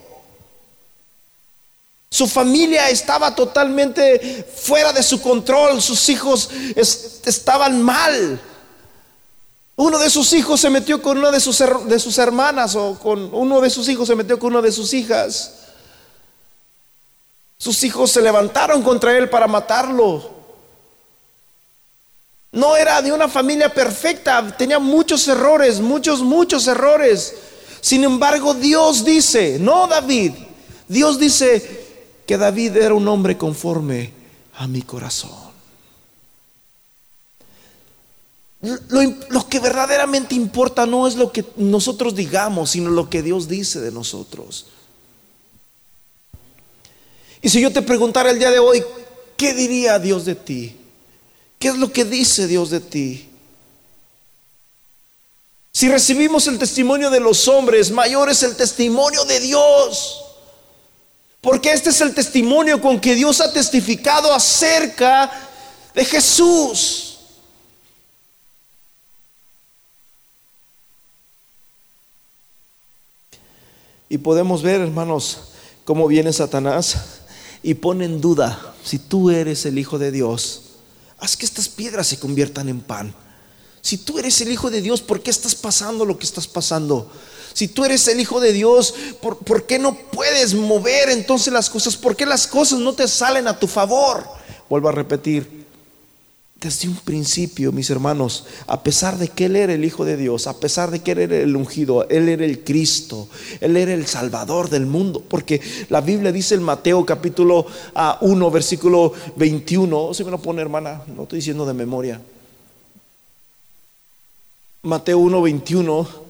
Su familia estaba totalmente fuera de su control. Sus hijos estaban mal. Uno de sus hijos se metió con una de sus, de sus hermanas o con uno de sus hijos se metió con una de sus hijas. Sus hijos se levantaron contra él para matarlo. No era de una familia perfecta, tenía muchos errores, muchos, muchos errores. Sin embargo, Dios dice, no David, Dios dice que David era un hombre conforme a mi corazón. Lo, lo, que verdaderamente importa no es lo que nosotros digamos, sino lo que Dios dice de nosotros. Y si yo te preguntara el día de hoy, ¿qué diría Dios de ti? ¿Qué es lo que dice Dios de ti? Si recibimos el testimonio de los hombres, mayor es el testimonio de Dios. Porque este es el testimonio con que Dios ha testificado acerca de Jesús. Y podemos ver, hermanos, cómo viene Satanás y pone en duda si tú eres el Hijo de Dios. Haz que estas piedras se conviertan en pan. Si tú eres el Hijo de Dios, ¿por qué estás pasando lo que estás pasando? Si tú eres el Hijo de Dios, ¿por, ¿por, qué no puedes mover entonces las cosas? ¿Por qué las cosas no te salen a tu favor? Vuelvo a repetir, desde un principio, mis hermanos, a pesar de que Él era el Hijo de Dios, a pesar de que Él era el ungido, Él era el Cristo, Él era el Salvador del mundo, porque la Biblia dice en Mateo capítulo 1, ah, versículo 21, si me lo pone hermana, no estoy diciendo de memoria. Mateo 1, 21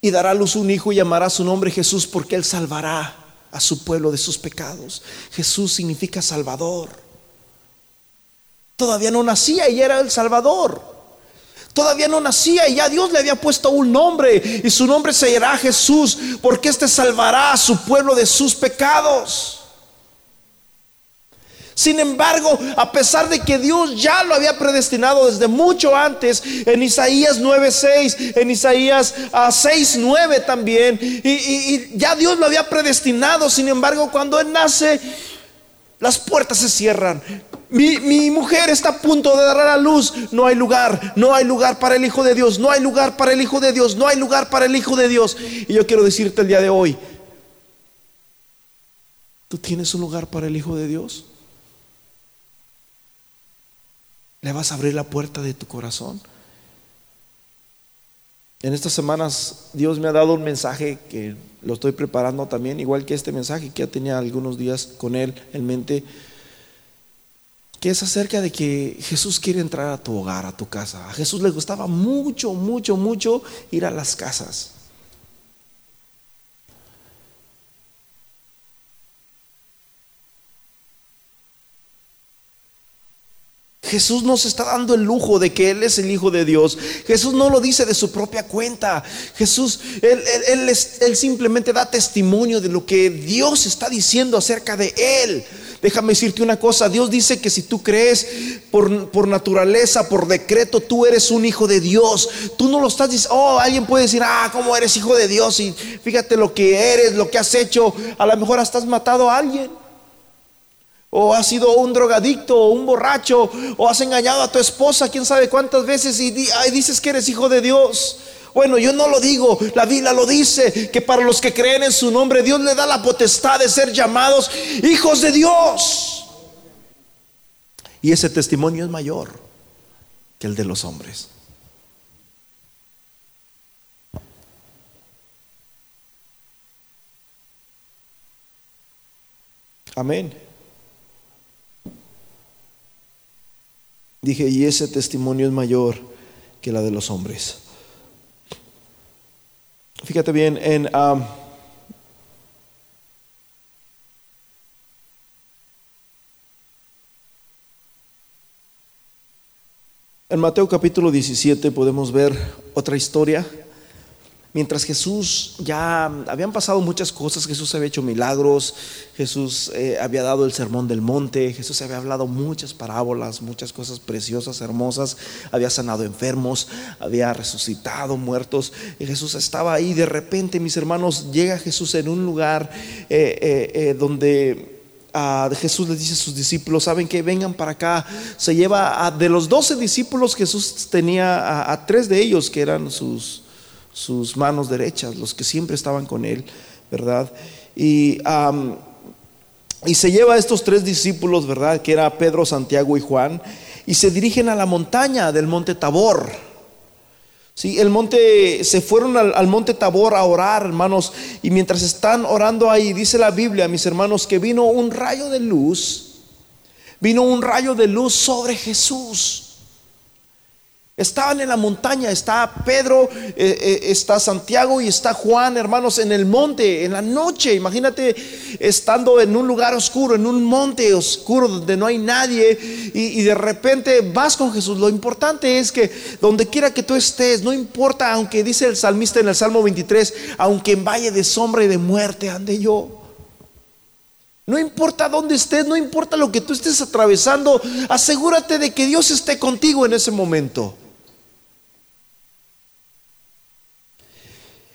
y dará a luz un hijo y llamará su nombre Jesús porque él salvará a su pueblo de sus pecados. Jesús significa Salvador. Todavía no nacía y era el Salvador. Todavía no nacía y ya Dios le había puesto un nombre y su nombre se llamará Jesús porque éste salvará a su pueblo de sus pecados. Sin embargo, a pesar de que Dios ya lo había predestinado desde mucho antes, en Isaías 9:6, en Isaías 6:9 ah, también, y, ya Dios lo había predestinado, sin embargo, cuando Él nace, las puertas se cierran. Mi, mi, mujer está a punto de dar a luz. No hay lugar, no hay lugar para el Hijo de Dios, no hay lugar para el Hijo de Dios, no hay lugar para el Hijo de Dios. Y yo quiero decirte el día de hoy, ¿tú tienes un lugar para el Hijo de Dios? ¿Le vas a abrir la puerta de tu corazón? En estas semanas Dios me ha dado un mensaje que lo estoy preparando también, igual que este mensaje que ya tenía algunos días con él en mente, que es acerca de que Jesús quiere entrar a tu hogar, a tu casa. A Jesús le gustaba mucho, mucho, mucho ir a las casas. Jesús nos está dando el lujo de que Él es el Hijo de Dios. Jesús no lo dice de su propia cuenta. Jesús, Él, simplemente da testimonio de lo que Dios está diciendo acerca de Él. Déjame decirte una cosa, Dios dice que si tú crees por, por, naturaleza, por decreto, tú eres un hijo de Dios. Tú no lo estás diciendo, oh, alguien puede decir, ah, ¿cómo eres hijo de Dios? Y fíjate lo que eres, lo que has hecho. A lo mejor hasta has matado a alguien. O has sido un drogadicto o un borracho o has engañado a tu esposa quién sabe cuántas veces y dices que eres hijo de Dios. Bueno, yo no lo digo, la Biblia lo dice, que para los que creen en su nombre Dios le da la potestad de ser llamados hijos de Dios. Y ese testimonio es mayor que el de los hombres. Amén. Dije, y ese testimonio es mayor que la de los hombres. Fíjate bien, en, en Mateo capítulo 17 podemos ver otra historia Mientras Jesús ya habían pasado muchas cosas, Jesús había hecho milagros, Jesús eh, había dado el sermón del monte, Jesús había hablado muchas parábolas, muchas cosas preciosas, hermosas, había sanado enfermos, había resucitado muertos, y Jesús estaba ahí. De repente, mis hermanos, llega Jesús en un lugar eh, eh, donde ah, Jesús les dice a sus discípulos, saben que vengan para acá. Se lleva a, de los doce discípulos, Jesús tenía a tres de ellos que eran sus sus manos derechas, los que siempre estaban con él, ¿verdad? Y, y se lleva a estos tres discípulos, ¿verdad? Que era Pedro, Santiago y Juan, y se dirigen a la montaña del monte Tabor. Sí, el monte, se fueron al, al, monte Tabor a orar, hermanos, y mientras están orando ahí, dice la Biblia, mis hermanos, que vino un rayo de luz, vino un rayo de luz sobre Jesús. Estaban en la montaña, está Pedro, eh, eh, está Santiago y está Juan, hermanos, en el monte, en la noche. Imagínate estando en un lugar oscuro, en un monte oscuro donde no hay nadie y, y, de repente vas con Jesús. Lo importante es que donde quiera que tú estés, no importa, aunque dice el salmista en el Salmo 23, aunque en valle de sombra y de muerte ande yo. No importa dónde estés, no importa lo que tú estés atravesando, asegúrate de que Dios esté contigo en ese momento.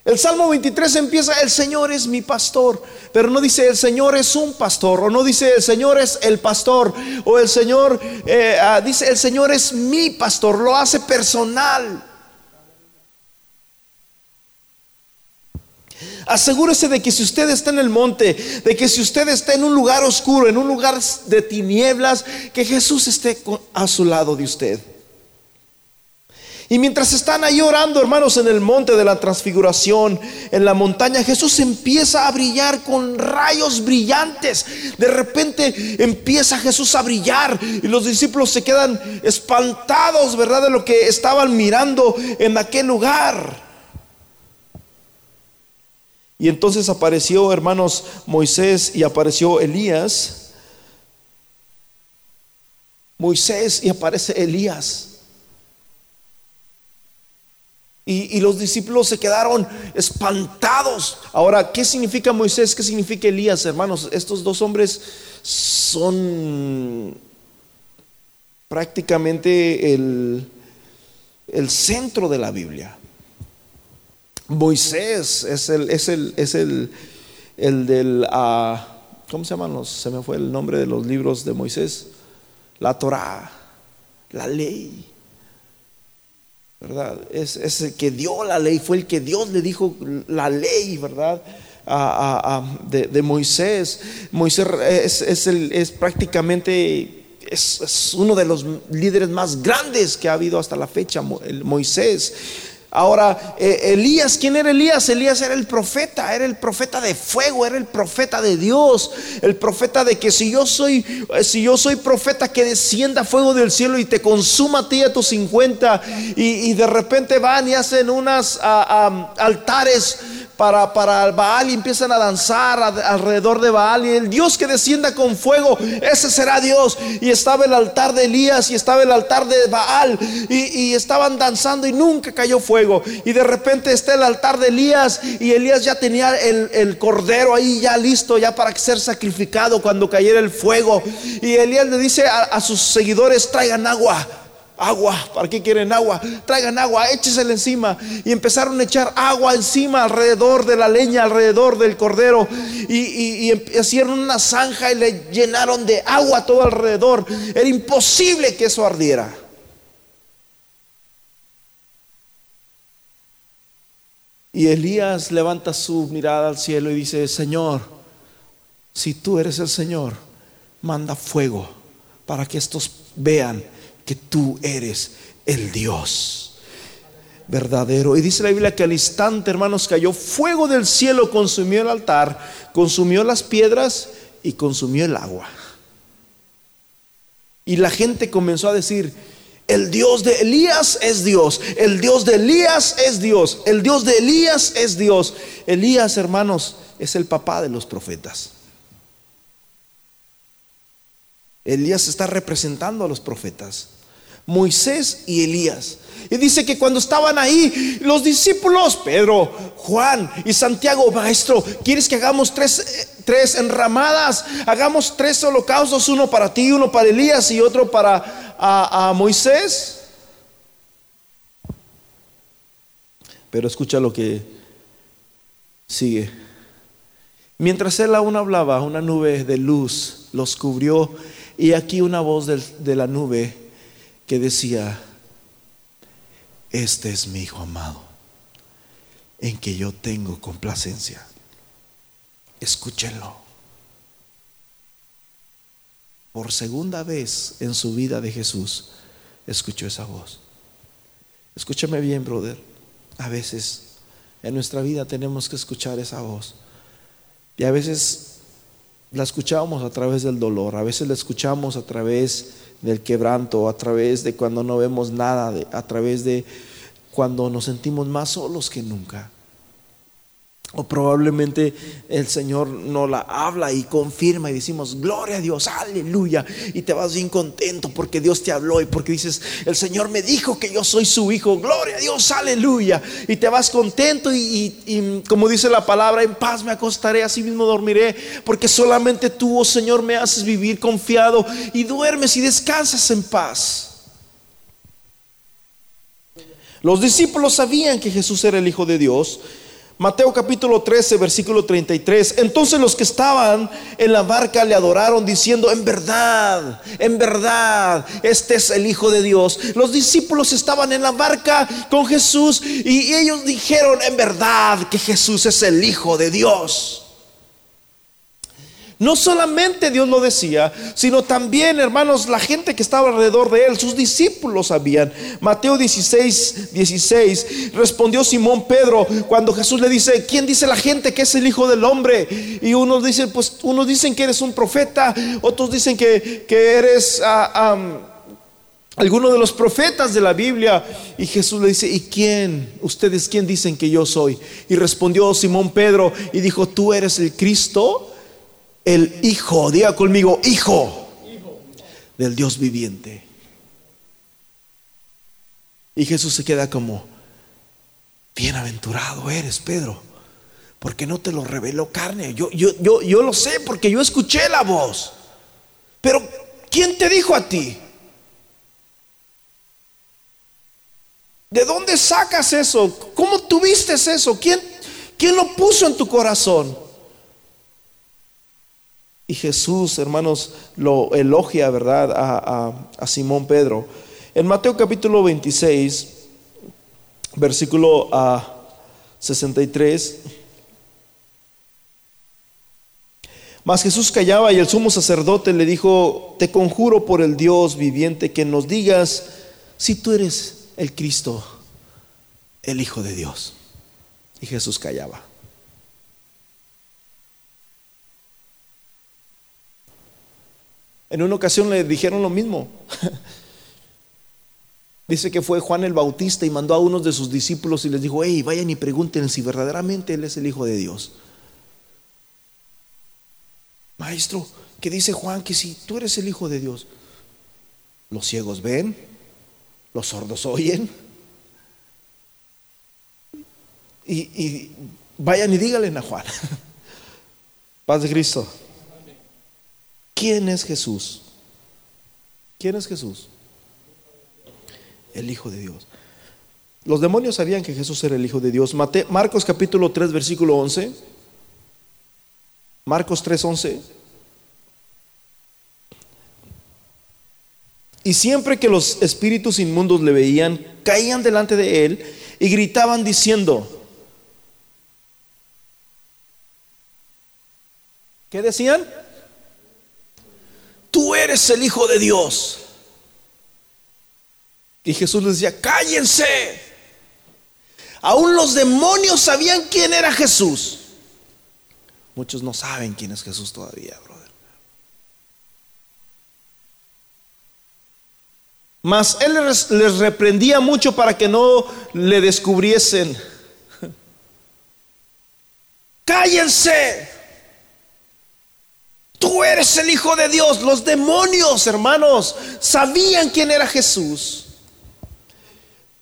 El Salmo 23 empieza, el Señor es mi pastor, pero no dice el Señor es un pastor, o no dice el Señor es el pastor, o el Señor eh, ah, dice el Señor es mi pastor, lo hace personal. Asegúrese de que si usted está en el monte, de que si usted está en un lugar oscuro, en un lugar de tinieblas, que Jesús esté a su lado de usted. Y mientras están ahí orando, hermanos, en el monte de la transfiguración, en la montaña, Jesús empieza a brillar con rayos brillantes. De repente empieza Jesús a brillar y los discípulos se quedan espantados, ¿verdad? De lo que estaban mirando en aquel lugar. Y entonces apareció, hermanos, Moisés y apareció Elías. Moisés y aparece Elías. Y, los discípulos se quedaron espantados. Ahora, ¿qué significa Moisés? ¿Qué significa Elías, hermanos? Estos dos hombres son prácticamente el, el centro de la Biblia. Moisés es el, es el, es el, el del, uh, ¿cómo se llaman los? Se me fue el nombre de los libros de Moisés. La Torah, la ley. Es, el que dio la ley, fue el que Dios le dijo la ley, ¿verdad? de, de, Moisés. Moisés es, es, prácticamente es, uno de los líderes más grandes que ha habido hasta la fecha, Moisés. Ahora, eh, Elías, ¿quién era Elías? Elías era el profeta, era el profeta de fuego, era el profeta de Dios, el profeta de que si yo soy, eh, si yo soy profeta, que descienda fuego del cielo y te consuma a ti a tus 50 y, de repente van y hacen unas altares para, para Baal y empiezan a danzar alrededor de Baal. Y el Dios que descienda con fuego, ese será Dios. Y estaba el altar de Elías y estaba el altar de Baal. Y, estaban danzando y nunca cayó fuego. Y de repente está el altar de Elías y Elías ya tenía el, cordero ahí ya listo, ya para ser sacrificado cuando cayera el fuego. Y Elías le dice a sus seguidores, traigan agua. Agua, ¿para qué quieren agua? Traigan agua, échesela encima. Y empezaron a echar agua encima, alrededor de la leña, alrededor del cordero. Y, hicieron una zanja y le llenaron de agua todo alrededor. Era imposible que eso ardiera. Y Elías levanta su mirada al cielo y dice, Señor, si tú eres el Señor, manda fuego para que estos vean que tú eres el Dios verdadero. Y dice la Biblia que al instante, hermanos, cayó fuego del cielo, consumió el altar, consumió las piedras y consumió el agua. Y la gente comenzó a decir, el Dios de Elías es Dios, el Dios de Elías es Dios, el Dios de Elías es Dios. Elías, hermanos, es el papá de los profetas. Elías está representando a los profetas. Moisés y Elías. Y dice que cuando estaban ahí, los discípulos, Pedro, Juan y Santiago, maestro, ¿quieres que hagamos tres, eh, tres enramadas? Hagamos tres holocaustos, uno para ti, uno para Elías y otro para a, Moisés. Pero escucha lo que sigue. Mientras él aún hablaba, una nube de luz los cubrió y aquí una voz de, la nube que decía, este es mi Hijo amado, en que yo tengo complacencia. Escúchenlo. Por segunda vez en su vida de Jesús, escuchó esa voz. Escúchame bien, brother. A veces en nuestra vida tenemos que escuchar esa voz. Y a veces la escuchamos a través del dolor, a veces la escuchamos a través del quebranto, a través de cuando no vemos nada, a través de cuando nos sentimos más solos que nunca. O probablemente el Señor nos la habla y confirma y decimos, gloria a Dios, aleluya. Y te vas bien contento porque Dios te habló y porque dices, el Señor me dijo que yo soy su hijo, gloria a Dios, aleluya. Y te vas contento y, como dice la palabra, en paz me acostaré, así mismo dormiré, porque solamente tú, oh Señor, me haces vivir confiado y duermes y descansas en paz. Los discípulos sabían que Jesús era el Hijo de Dios Mateo capítulo 13, versículo 33. Entonces los que estaban en la barca le adoraron diciendo, en verdad, en verdad, este es el Hijo de Dios. Los discípulos estaban en la barca con Jesús y ellos dijeron, en verdad, que Jesús es el Hijo de Dios. No solamente Dios lo decía, sino también, hermanos, la gente que estaba alrededor de él, sus discípulos sabían. Mateo 16, 16, respondió Simón Pedro cuando Jesús le dice, ¿quién dice la gente que es el Hijo del Hombre? Y unos dicen, pues unos dicen que eres un profeta, otros dicen que, eres... Uh, alguno de los profetas de la Biblia. Y Jesús le dice, ¿y quién? ¿Ustedes quién dicen que yo soy? Y respondió Simón Pedro y dijo, ¿tú eres el Cristo? El Hijo, diga conmigo, Hijo del Dios viviente. Y Jesús se queda como, bienaventurado eres, Pedro, porque no te lo reveló carne. Yo, yo, yo, yo lo sé porque yo escuché la voz. Pero, ¿quién te dijo a ti? ¿De dónde sacas eso? ¿Cómo tuviste eso? ¿Quién, quién lo puso en tu corazón? Y Jesús, hermanos, lo elogia, ¿verdad?, a, Simón Pedro. En Mateo capítulo 26, versículo 63. Mas Jesús callaba y el sumo sacerdote le dijo, te conjuro por el Dios viviente que nos digas si tú eres el Cristo, el Hijo de Dios. Y Jesús callaba. En una ocasión le dijeron lo mismo. Dice que fue Juan el Bautista y mandó a unos de sus discípulos y les dijo, hey, vayan y pregunten si verdaderamente Él es el Hijo de Dios. Maestro, ¿qué dice Juan? Que si tú eres el Hijo de Dios, los ciegos ven, los sordos oyen. Y, y vayan y díganle a Juan. Paz de Cristo. ¿Quién es Jesús? ¿Quién es Jesús? El Hijo de Dios. Los demonios sabían que Jesús era el Hijo de Dios. Marcos capítulo 3, versículo 11. Marcos 3, 11. Y siempre que los espíritus inmundos le veían, caían delante de él y gritaban diciendo, ¿qué decían? Eres el Hijo de Dios. Y Jesús les decía, cállense. Aún los demonios sabían quién era Jesús. Muchos no saben quién es Jesús todavía, brother. Mas él les reprendía mucho para que no le descubriesen. Cállense. Tú eres el Hijo de Dios. Los demonios, hermanos, sabían quién era Jesús.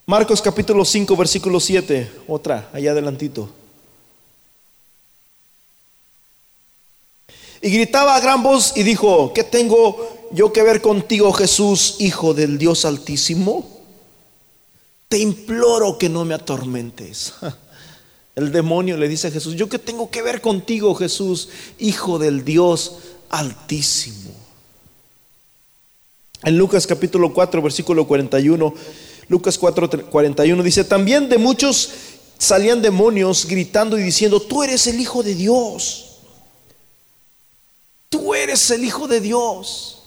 Marcos capítulo 5, versículo 7. Otra, allá adelantito. Y gritaba a gran voz y dijo, ¿qué tengo yo que ver contigo, Jesús, Hijo del Dios Altísimo? Te imploro que no me atormentes. El demonio le dice a Jesús, ¿yo qué tengo que ver contigo, Jesús, Hijo del Dios Altísimo? En Lucas capítulo 4, versículo 41, Lucas 4, 41 dice, también de muchos salían demonios gritando y diciendo, tú eres el Hijo de Dios. Tú eres el Hijo de Dios.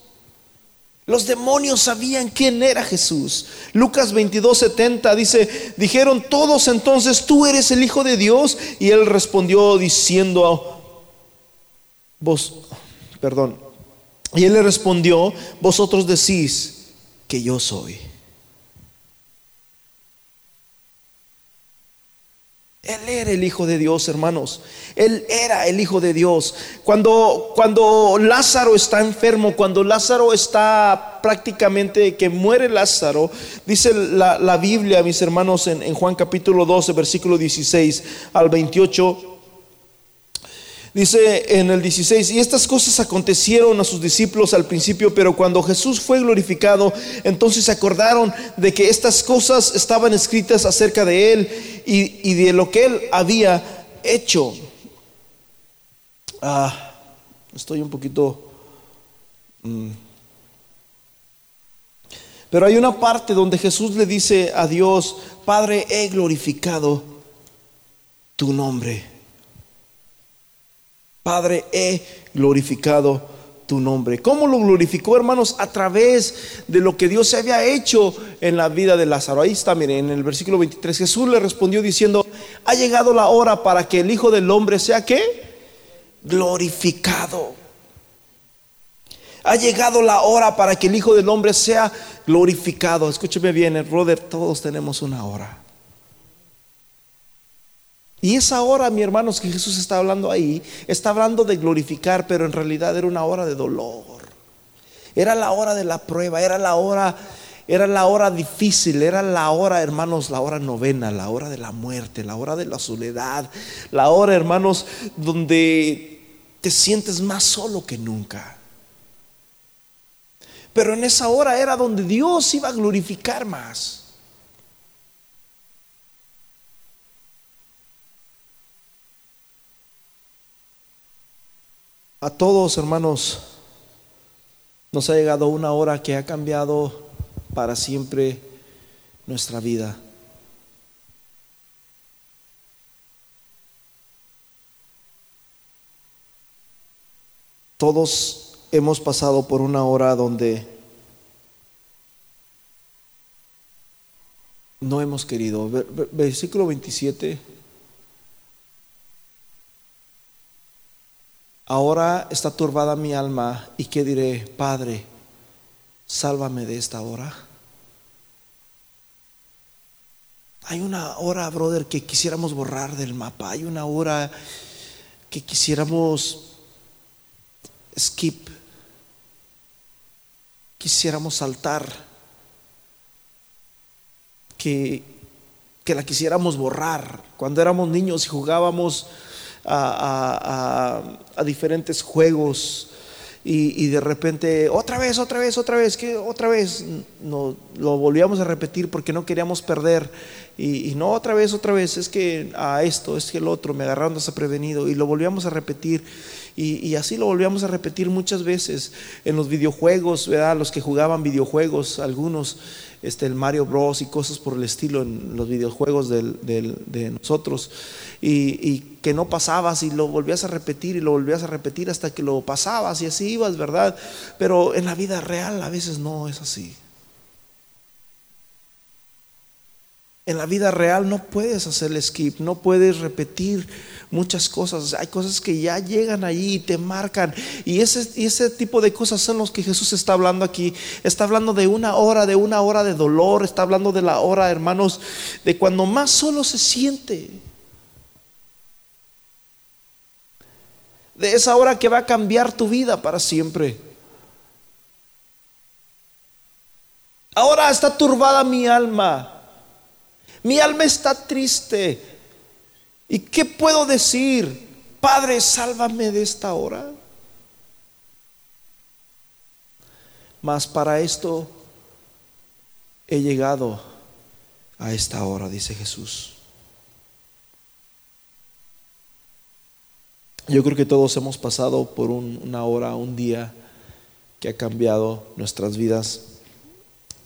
Los demonios sabían quién era Jesús. Lucas 22, 70 dice, dijeron todos entonces, tú eres el Hijo de Dios. Y él respondió diciendo, vos, perdón, y él le respondió, vosotros decís que yo soy. Él era el Hijo de Dios, hermanos. Él era el Hijo de Dios. Cuando, cuando Lázaro está enfermo, cuando Lázaro está prácticamente que muere Lázaro, dice la, Biblia, mis hermanos, en, en Juan capítulo 12, versículo 16 al 28. Dice en el 16, y estas cosas acontecieron a sus discípulos al principio, pero cuando Jesús fue glorificado, entonces se acordaron de que estas cosas estaban escritas acerca de él y, de lo que él había hecho. Ah, estoy un poquito... Mm, pero hay una parte donde Jesús le dice a Dios, Padre, he glorificado tu nombre. Padre, he glorificado tu nombre. ¿Cómo lo glorificó, hermanos? A través de lo que Dios se había hecho en la vida de Lázaro. Ahí está, miren, en el versículo 23, Jesús le respondió diciendo, ha llegado la hora para que el Hijo del Hombre sea qué? Glorificado. Ha llegado la hora para que el Hijo del Hombre sea glorificado. Escúcheme bien, brother, todos tenemos una hora. Y esa hora, mi hermanos, que Jesús está hablando ahí, está hablando de glorificar, pero en realidad era una hora de dolor. Era la hora de la prueba, era la hora, era la hora difícil, era la hora, hermanos, la hora novena, la hora de la muerte, la hora de la soledad, la hora, hermanos, donde te sientes más solo que nunca. Pero en esa hora era donde Dios iba a glorificar más. A todos, hermanos, nos ha llegado una hora que ha cambiado para siempre nuestra vida. Todos hemos pasado por una hora donde no hemos querido. Versículo 27. Ahora está turbada mi alma y qué diré, Padre, sálvame de esta hora. Hay una hora, brother, que quisiéramos borrar del mapa. Hay una hora que quisiéramos skip quisiéramos saltar, que, que la quisiéramos borrar. Cuando éramos niños y jugábamos a, diferentes juegos y, de repente, otra vez, otra vez, otra vez, que otra vez, no, lo volvíamos a repetir porque no queríamos perder. Y, no otra vez, otra vez, es que a esto, es que el otro, me agarraron desaprevenido y lo volvíamos a repetir. Y, así lo volvíamos a repetir muchas veces en los videojuegos, ¿verdad? Los que jugaban videojuegos, algunos, este, el Mario Bros. y cosas por el estilo en los videojuegos de nosotros. Y, y, que no pasabas y lo volvías a repetir y lo volvías a repetir hasta que lo pasabas y así ibas, ¿verdad? Pero en la vida real a veces no es así. En la vida real no puedes hacer skip, no puedes repetir muchas cosas. Hay cosas que ya llegan allí y te marcan. Y ese, y ese tipo de cosas son los que Jesús está hablando aquí. Está hablando de una hora, de una hora de dolor. Está hablando de la hora, hermanos, de cuando más solo se siente. De esa hora que va a cambiar tu vida para siempre. Ahora está turbada mi alma. Mi alma está triste. ¿Y qué puedo decir? Padre, sálvame de esta hora. Mas para esto he llegado a esta hora, dice Jesús. Yo creo que todos hemos pasado por una hora, un día que ha cambiado nuestras vidas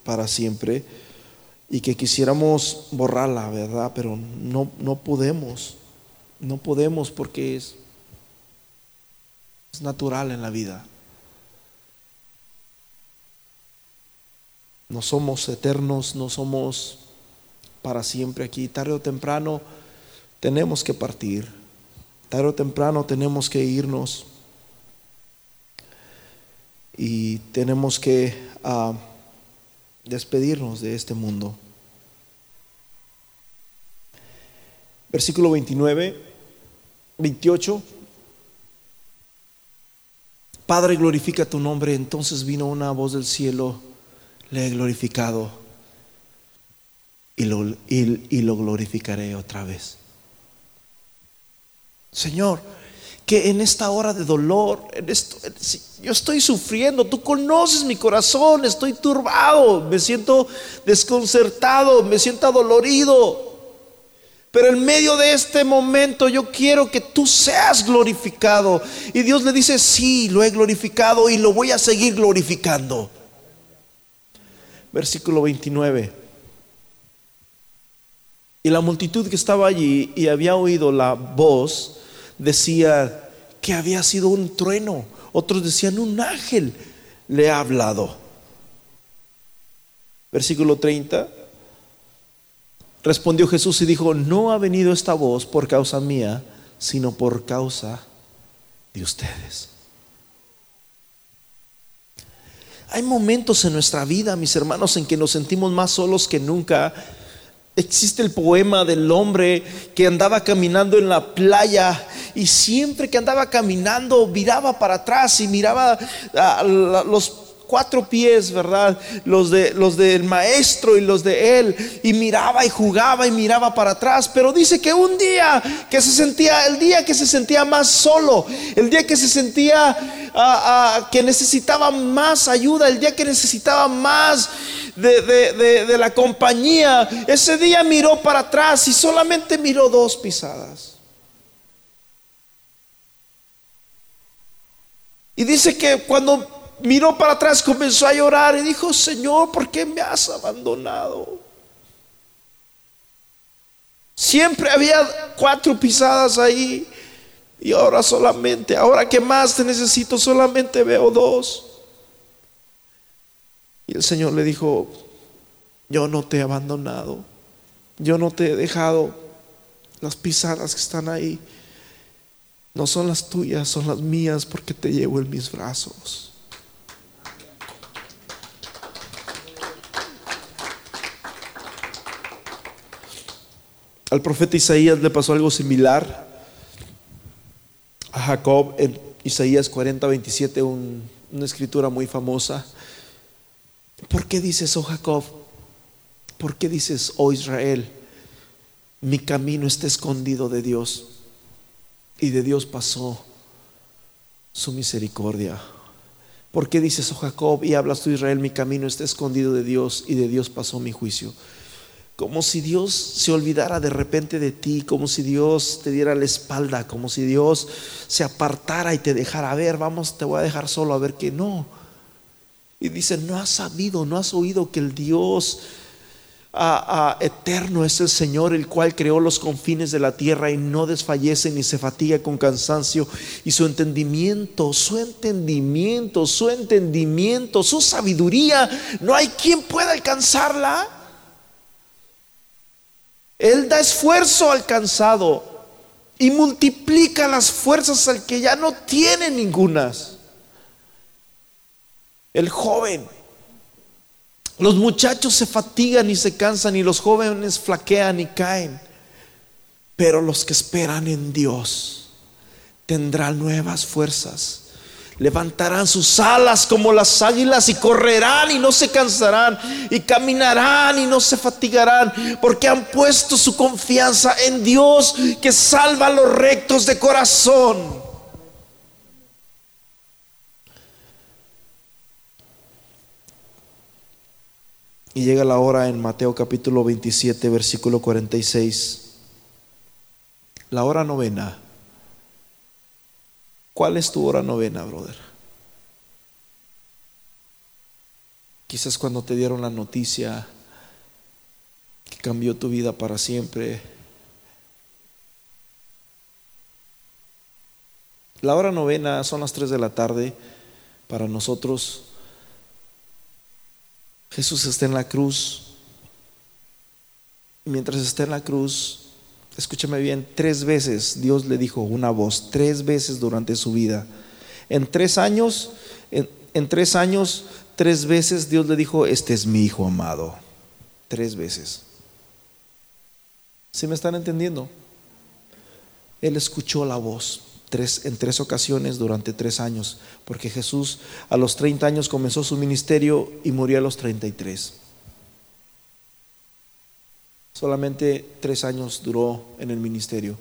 para siempre y que quisiéramos borrarla, ¿verdad? Pero no, no podemos, no podemos porque es, es natural en la vida. No somos eternos, no somos para siempre aquí. Tarde o temprano tenemos que partir. Tarde o temprano tenemos que irnos. Y tenemos que uh, despedirnos de este mundo. Versículo 29, 28. Padre, glorifica tu nombre. Entonces vino una voz del cielo, le he glorificado y lo, y lo glorificaré otra vez. Señor, que en esta hora de dolor, en esto, yo estoy sufriendo, tú conoces mi corazón, estoy turbado, me siento desconcertado, me siento dolorido. Pero en medio de este momento yo quiero que tú seas glorificado. Y Dios le dice, sí, lo he glorificado y lo voy a seguir glorificando. Versículo 29. Y la multitud que estaba allí y había oído la voz decía que había sido un trueno. Otros decían, un ángel le ha hablado. Versículo 30. Respondió Jesús y dijo, no ha venido esta voz por causa mía, sino por causa de ustedes. Hay momentos en nuestra vida, mis hermanos, en que nos sentimos más solos que nunca. Existe el poema del hombre que andaba caminando en la playa y siempre que andaba caminando miraba para atrás y miraba a los cuatro pies, ¿verdad? Los, de, los del maestro y los de él. Y miraba y jugaba y miraba para atrás. Pero dice que un día que se sentía, el día que se sentía más solo, el día que se sentía ah, ah, que necesitaba más ayuda, el día que necesitaba más de, de la compañía, ese día miró para atrás y solamente miró dos pisadas. Y dice que cuando miró para atrás, comenzó a llorar y dijo, Señor, ¿por qué me has abandonado? Siempre había cuatro pisadas ahí y ahora solamente, ahora que más te necesito, solamente veo dos. Y el Señor le dijo, yo no te he abandonado, yo no te he dejado las pisadas que están ahí. No son las tuyas, son las mías porque te llevo en mis brazos. Al profeta Isaías le pasó algo similar a Jacob en Isaías 40, 27, una escritura muy famosa. ¿Por qué dices, oh Jacob? ¿Por qué dices, oh Israel? Mi camino está escondido de Dios y de Dios pasó su misericordia. ¿Por qué dices, oh Jacob, y hablas tú Israel, mi camino está escondido de Dios y de Dios pasó mi juicio? Como si Dios se olvidara de repente de ti, como si Dios te diera la espalda, como si Dios se apartara y te dejara ver, vamos, te voy a dejar solo a ver que no. Y dice, no has sabido, no has oído que el Dios eterno es el Señor, el cual creó los confines de la tierra y no desfallece ni se fatiga con cansancio. Y su entendimiento, su entendimiento, su entendimiento, su sabiduría, no hay quien pueda alcanzarla. Él da esfuerzo al cansado y multiplica las fuerzas al que ya no tiene ningunas. El joven. Los muchachos se fatigan y se cansan y los jóvenes flaquean y caen. Pero los que esperan en Dios tendrán nuevas fuerzas Levantarán sus alas como las águilas y correrán y no se cansarán y caminarán y no se fatigarán porque han puesto su confianza en Dios que salva a los rectos de corazón. Y llega la hora en Mateo capítulo 27, versículo 46. La hora novena. ¿Cuál es tu hora novena, brother? Quizás cuando te dieron la noticia que cambió tu vida para siempre. La hora novena son las 3 de la tarde para nosotros. Jesús está en la cruz. Mientras está en la cruz, escúchame bien, tres veces Dios le dijo una voz, tres veces durante su vida. En tres años, en, tres años, tres veces Dios le dijo, este es mi hijo amado. Tres veces. ¿Sí me están entendiendo? Él escuchó la voz tres, en tres ocasiones durante tres años, porque Jesús a los 30 años comenzó su ministerio y murió a los 33. Solamente tres años duró en el ministerio.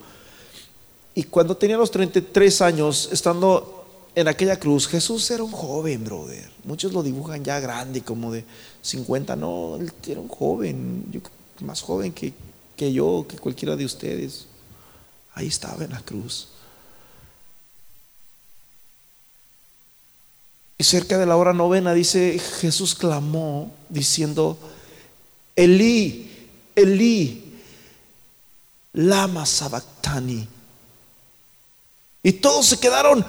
Y cuando tenía los 33 años, estando en aquella cruz, Jesús era un joven, brother. Muchos lo dibujan ya grande, como de 50. No, él era un joven, más joven que que yo, que cualquiera de ustedes. Ahí estaba en la cruz. Y cerca de la hora novena dice, Jesús clamó diciendo, Elí, Elí, lama sabactani. Y todos se quedaron,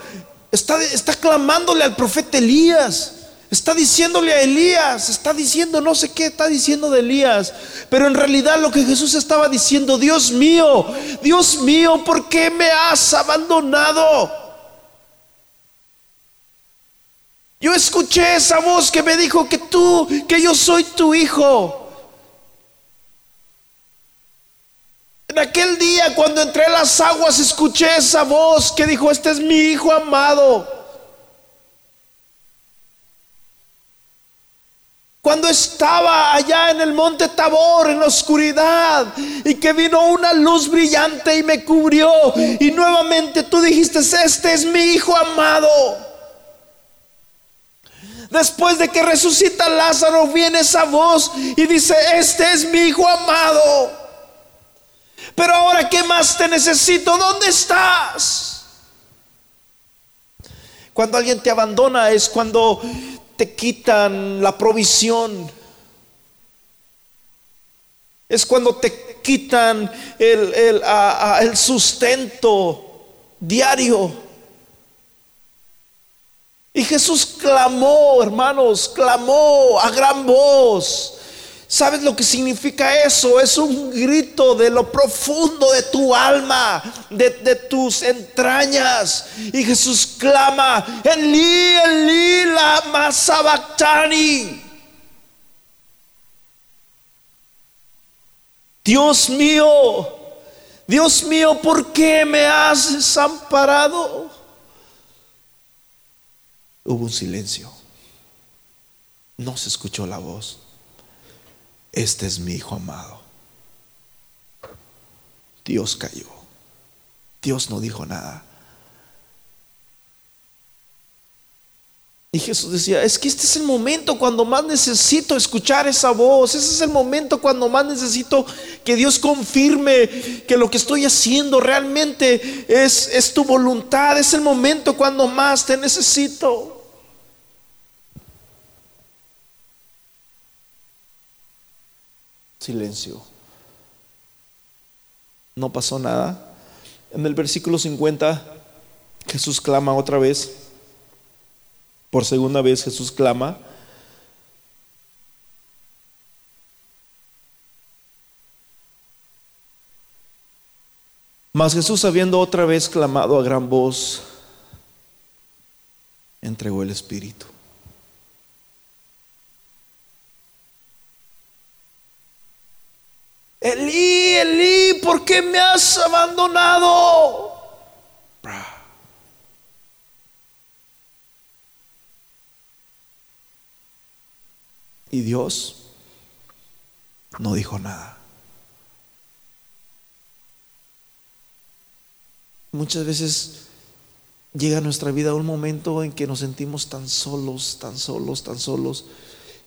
está, está clamándole al profeta Elías. Está diciéndole a Elías, está diciendo no sé qué, está diciendo de Elías. Pero en realidad lo que Jesús estaba diciendo, Dios mío, Dios mío, ¿por qué me has abandonado? Yo escuché esa voz que me dijo que tú, que yo soy tu hijo. En aquel día cuando entré a las aguas escuché esa voz que dijo, este es mi hijo amado. Cuando estaba allá en el monte Tabor, en la oscuridad, y que vino una luz brillante y me cubrió, y nuevamente tú dijiste, este es mi hijo amado. Después de que resucita Lázaro, viene esa voz y dice, este es mi hijo amado. Pero ahora, ¿qué más te necesito? ¿Dónde estás? Cuando alguien te abandona es cuando te quitan la provisión. Es cuando te quitan el, el, sustento diario. Y Jesús clamó, hermanos, clamó a gran voz. ¿Sabes lo que significa eso? Es un grito de lo profundo de tu alma, de, tus entrañas. Y Jesús clama, Eli, Eli, lama sabactani. Dios mío, Dios mío, ¿por qué me has desamparado? Hubo un silencio. No se escuchó la voz este es mi hijo amado. Dios cayó. Dios no dijo nada. Y Jesús decía, es que este es el momento cuando más necesito escuchar esa voz. Ese es el momento cuando más necesito que Dios confirme que lo que estoy haciendo realmente es, es tu voluntad. Es el momento cuando más te necesito. Silencio. No pasó nada. En el versículo 50 Jesús clama otra vez. Por segunda vez Jesús clama. Mas Jesús, habiendo otra vez clamado a gran voz, entregó el Espíritu. Elí, Elí, ¿por qué me has abandonado? Y Dios no dijo nada. Muchas veces llega a nuestra vida un momento en que nos sentimos tan solos, tan solos, tan solos,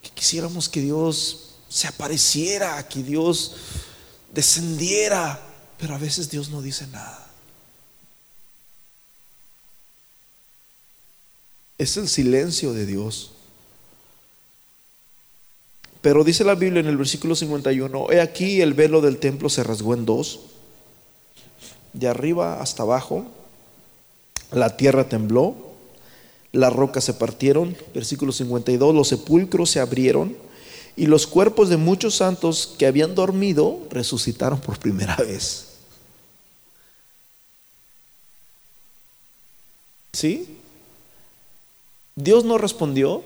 que quisiéramos que Dios se apareciera, que Dios descendiera, pero a veces Dios no dice nada. Es el silencio de Dios. Pero dice la Biblia en el versículo 51, he aquí el velo del templo se rasgó en dos, de arriba hasta abajo, la tierra tembló, las rocas se partieron, versículo 52, los sepulcros se abrieron y los cuerpos de muchos santos que habían dormido resucitaron por primera vez. ¿Sí? Dios no respondió.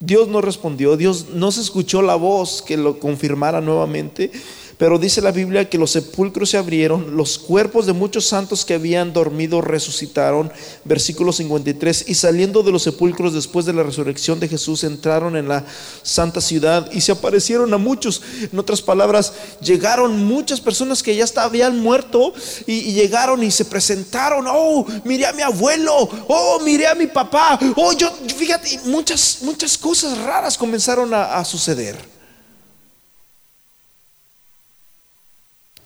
Dios no respondió. Dios no se escuchó la voz que lo confirmara nuevamente. Pero dice la Biblia que los sepulcros se abrieron, los cuerpos de muchos santos que habían dormido resucitaron. Versículo 53. Y saliendo de los sepulcros después de la resurrección de Jesús, entraron en la santa ciudad y se aparecieron a muchos. En otras palabras, llegaron muchas personas que ya habían muerto y, llegaron y se presentaron. Oh, miré a mi abuelo. Oh, miré a mi papá. Oh, yo, fíjate, muchas, muchas cosas raras comenzaron a suceder.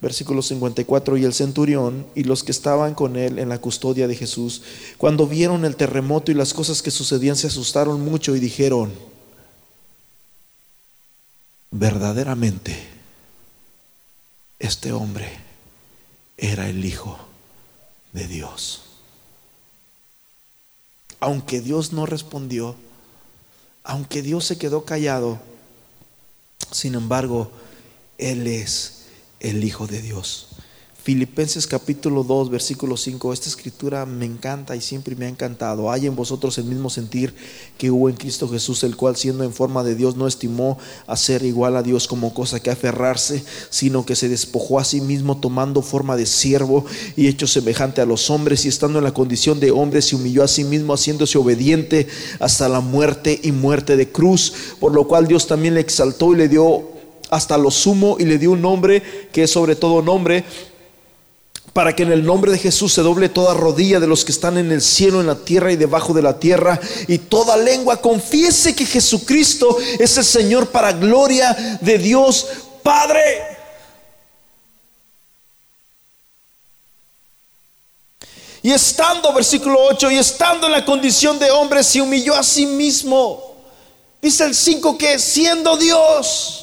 Versículo 54, y el centurión y los que estaban con él en la custodia de Jesús, cuando vieron el terremoto y las cosas que sucedían, se asustaron mucho y dijeron, verdaderamente, este hombre era el Hijo de Dios. Aunque Dios no respondió, aunque Dios se quedó callado, sin embargo, Él es el Hijo de Dios. Filipenses capítulo 2, versículo 5. Esta escritura me encanta y siempre me ha encantado. Hay en vosotros el mismo sentir que hubo en Cristo Jesús, el cual siendo en forma de Dios no estimó a ser igual a Dios como cosa que aferrarse, sino que se despojó a sí mismo tomando forma de siervo y hecho semejante a los hombres y estando en la condición de hombre se humilló a sí mismo haciéndose obediente hasta la muerte y muerte de cruz, por lo cual Dios también le exaltó y le dio hasta lo sumo y le dio un nombre que es sobre todo nombre para que en el nombre de Jesús se doble toda rodilla de los que están en el cielo, en la tierra y debajo de la tierra, y toda lengua confiese que Jesucristo es el Señor para gloria de Dios Padre. Y estando, versículo 8, y estando en la condición de hombre, se humilló a sí mismo. Dice el 5 que siendo Dios,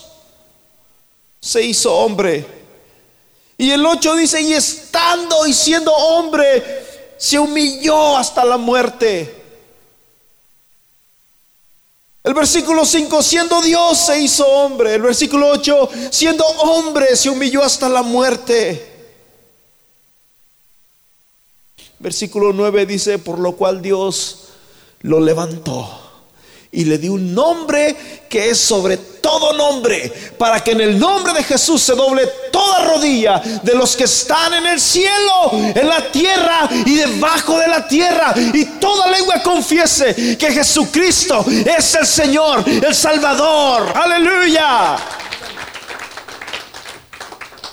se hizo hombre y el 8 dice, y estando y siendo hombre, se humilló hasta la muerte. El versículo 5, siendo Dios se hizo hombre. El versículo 8, siendo hombre se humilló hasta la muerte. Versículo 9 dice, por lo cual Dios lo levantó y le dio un nombre que es sobre todo nombre, para que en el nombre de Jesús se doble toda rodilla de los que están en el cielo, en la tierra y debajo de la tierra, y toda lengua confiese que Jesucristo es el Señor, el Salvador. Aleluya.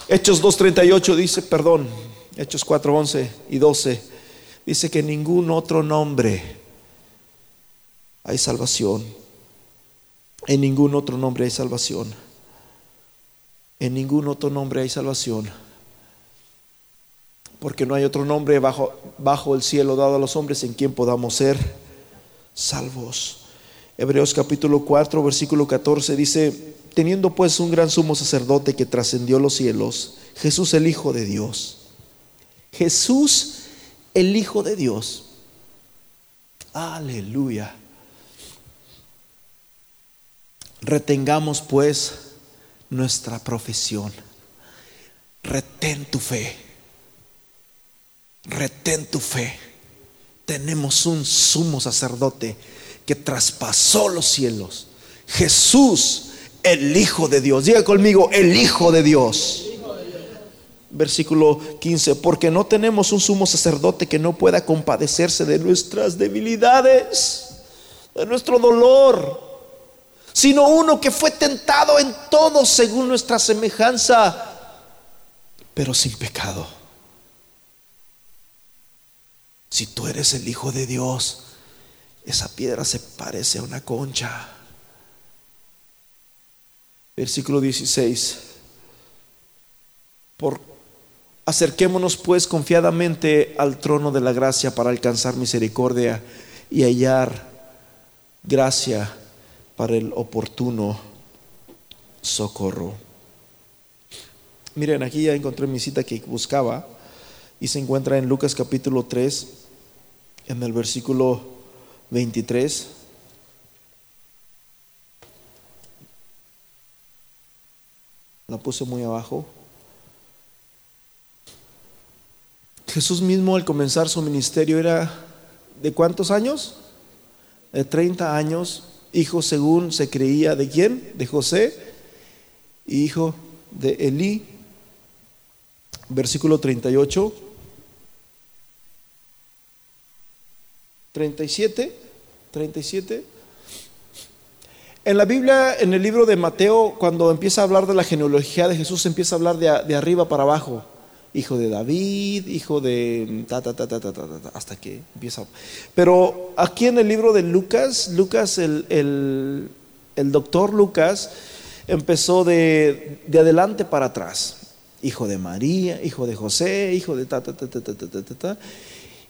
Hechos 2.38 dice, perdón, Hechos 4.11 y 12, dice que ningún otro nombre hay salvación. En ningún otro nombre hay salvación. En ningún otro nombre hay salvación. Porque no hay otro nombre bajo, bajo el cielo dado a los hombres en quien podamos ser salvos. Hebreos capítulo 4, versículo 14 dice, teniendo pues un gran sumo sacerdote que trascendió los cielos, Jesús el Hijo de Dios. Jesús el Hijo de Dios. Aleluya. Retengamos pues nuestra profesión. Retén tu fe. Retén tu fe. Tenemos un sumo sacerdote que traspasó los cielos. Jesús, el Hijo de Dios. Diga conmigo, el Hijo de Dios. Versículo 15, porque no tenemos un sumo sacerdote que no pueda compadecerse de nuestras debilidades, de nuestro dolor sino uno que fue tentado en todo según nuestra semejanza, pero sin pecado. Si tú eres el Hijo de Dios, esa piedra se parece a una concha. Versículo 16. Por acerquémonos pues confiadamente al trono de la gracia para alcanzar misericordia y hallar gracia para el oportuno socorro. Miren, aquí ya encontré mi cita que buscaba y se encuentra en Lucas capítulo 3, en el versículo 23. La puse muy abajo. Jesús mismo al comenzar su ministerio era de cuántos años? De 30 años hijo según se creía de quién? De José, hijo de Elí. Versículo 38. 37, 37. En la Biblia, en el libro de Mateo, cuando empieza a hablar de la genealogía de Jesús, empieza a hablar de, de arriba para abajo hijo de David, hijo de ta, ta, ta, ta, ta, hasta que empieza. Pero aquí en el libro de Lucas, Lucas, el, el, doctor Lucas, empezó de, de, adelante para atrás. hijo de María, hijo de José, hijo de ta, ta, ta, ta, ta,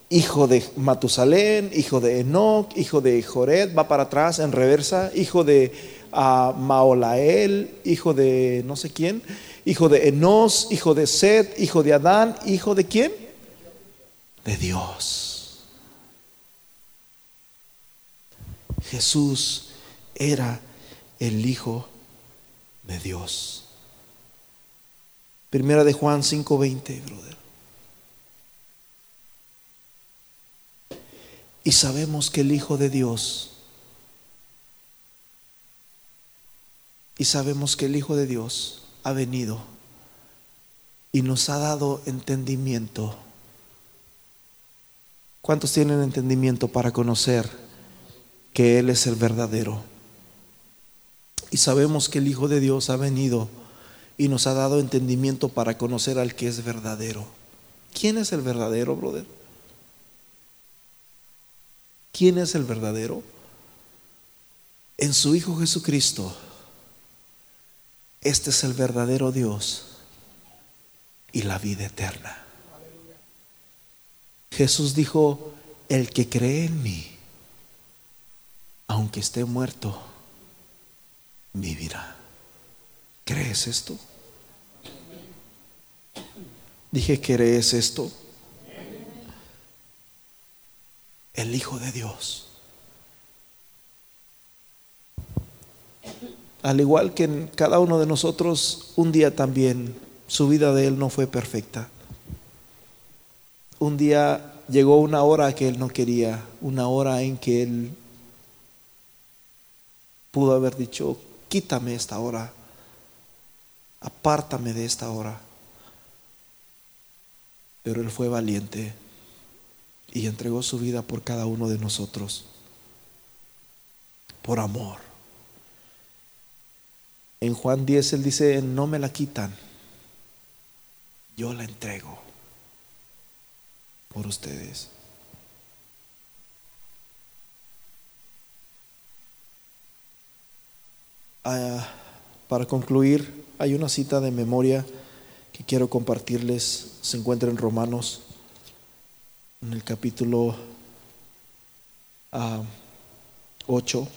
hijo de Matusalén, hijo de Enoch, hijo de Jored, va para atrás en reversa, hijo de uh, Maolael, hijo de no sé quién, hijo de Enos, hijo de Seth, hijo de Adán, hijo de quién? De Dios. Jesús era el Hijo de Dios. Primera de Juan 5:20, brother. Y sabemos que el Hijo de Dios, y sabemos que el Hijo de Dios ha venido y nos ha dado entendimiento. ¿Cuántos tienen entendimiento para conocer que Él es el verdadero? Y sabemos que el Hijo de Dios ha venido y nos ha dado entendimiento para conocer al que es verdadero. ¿Quién es el verdadero, brother? ¿Quién es el verdadero? En su Hijo Jesucristo. Este es el verdadero Dios y la vida eterna. Jesús dijo, el que cree en mí, aunque esté muerto, vivirá. ¿Crees esto? Dije, ¿crees esto? El Hijo de Dios. Al igual que en cada uno de nosotros, un día también su vida de él no fue perfecta. Un día llegó una hora que él no quería, una hora en que él pudo haber dicho, quítame esta hora, apártame de esta hora. Pero Él fue valiente y entregó su vida por cada uno de nosotros, por amor. En Juan 10 Él dice, no me la quitan, yo la entrego por ustedes. Ah, para concluir, hay una cita de memoria que quiero compartirles. Se encuentra en Romanos, en el capítulo 8.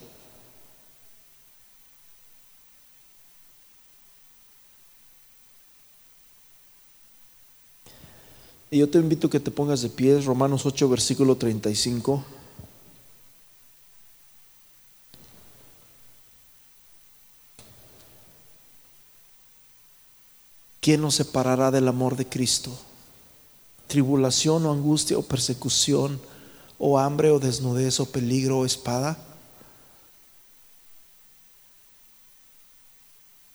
Y yo te invito a que te pongas de pie, Romanos 8, versículo 35. ¿Quién nos separará del amor de Cristo? ¿Tribulación o angustia o persecución o hambre o desnudez o peligro o espada?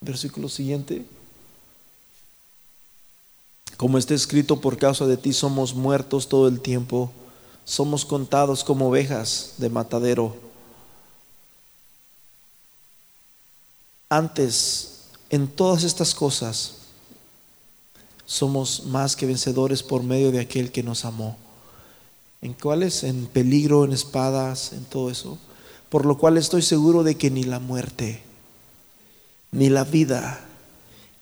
Versículo siguiente. Como está escrito, por causa de ti somos muertos todo el tiempo, somos contados como ovejas de matadero. Antes, en todas estas cosas, somos más que vencedores por medio de aquel que nos amó. ¿En cuáles? En peligro, en espadas, en todo eso. Por lo cual estoy seguro de que ni la muerte, ni la vida,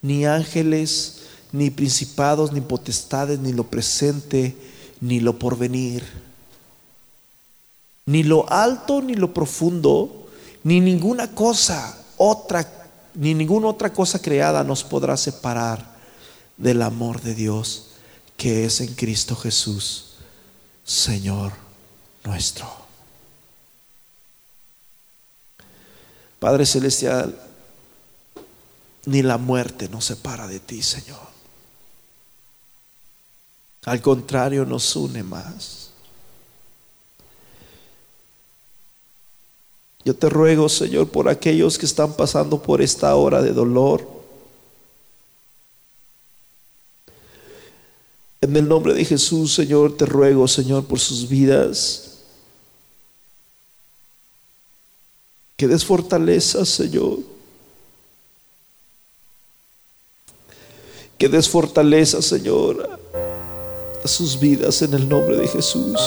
ni ángeles, ni principados, ni potestades, ni lo presente, ni lo porvenir, ni lo alto, ni lo profundo, ni ninguna cosa otra, ni ninguna otra cosa creada nos podrá separar del amor de Dios que es en Cristo Jesús, Señor nuestro. Padre Celestial, ni la muerte nos separa de ti, Señor. Al contrario, nos une más. Yo te ruego, Señor, por aquellos que están pasando por esta hora de dolor, En el nombre de Jesús, Señor, te ruego, Señor, por sus vidas. Que des fortaleza, Señor. Que des fortaleza, Señor, sus vidas en el nombre de Jesús.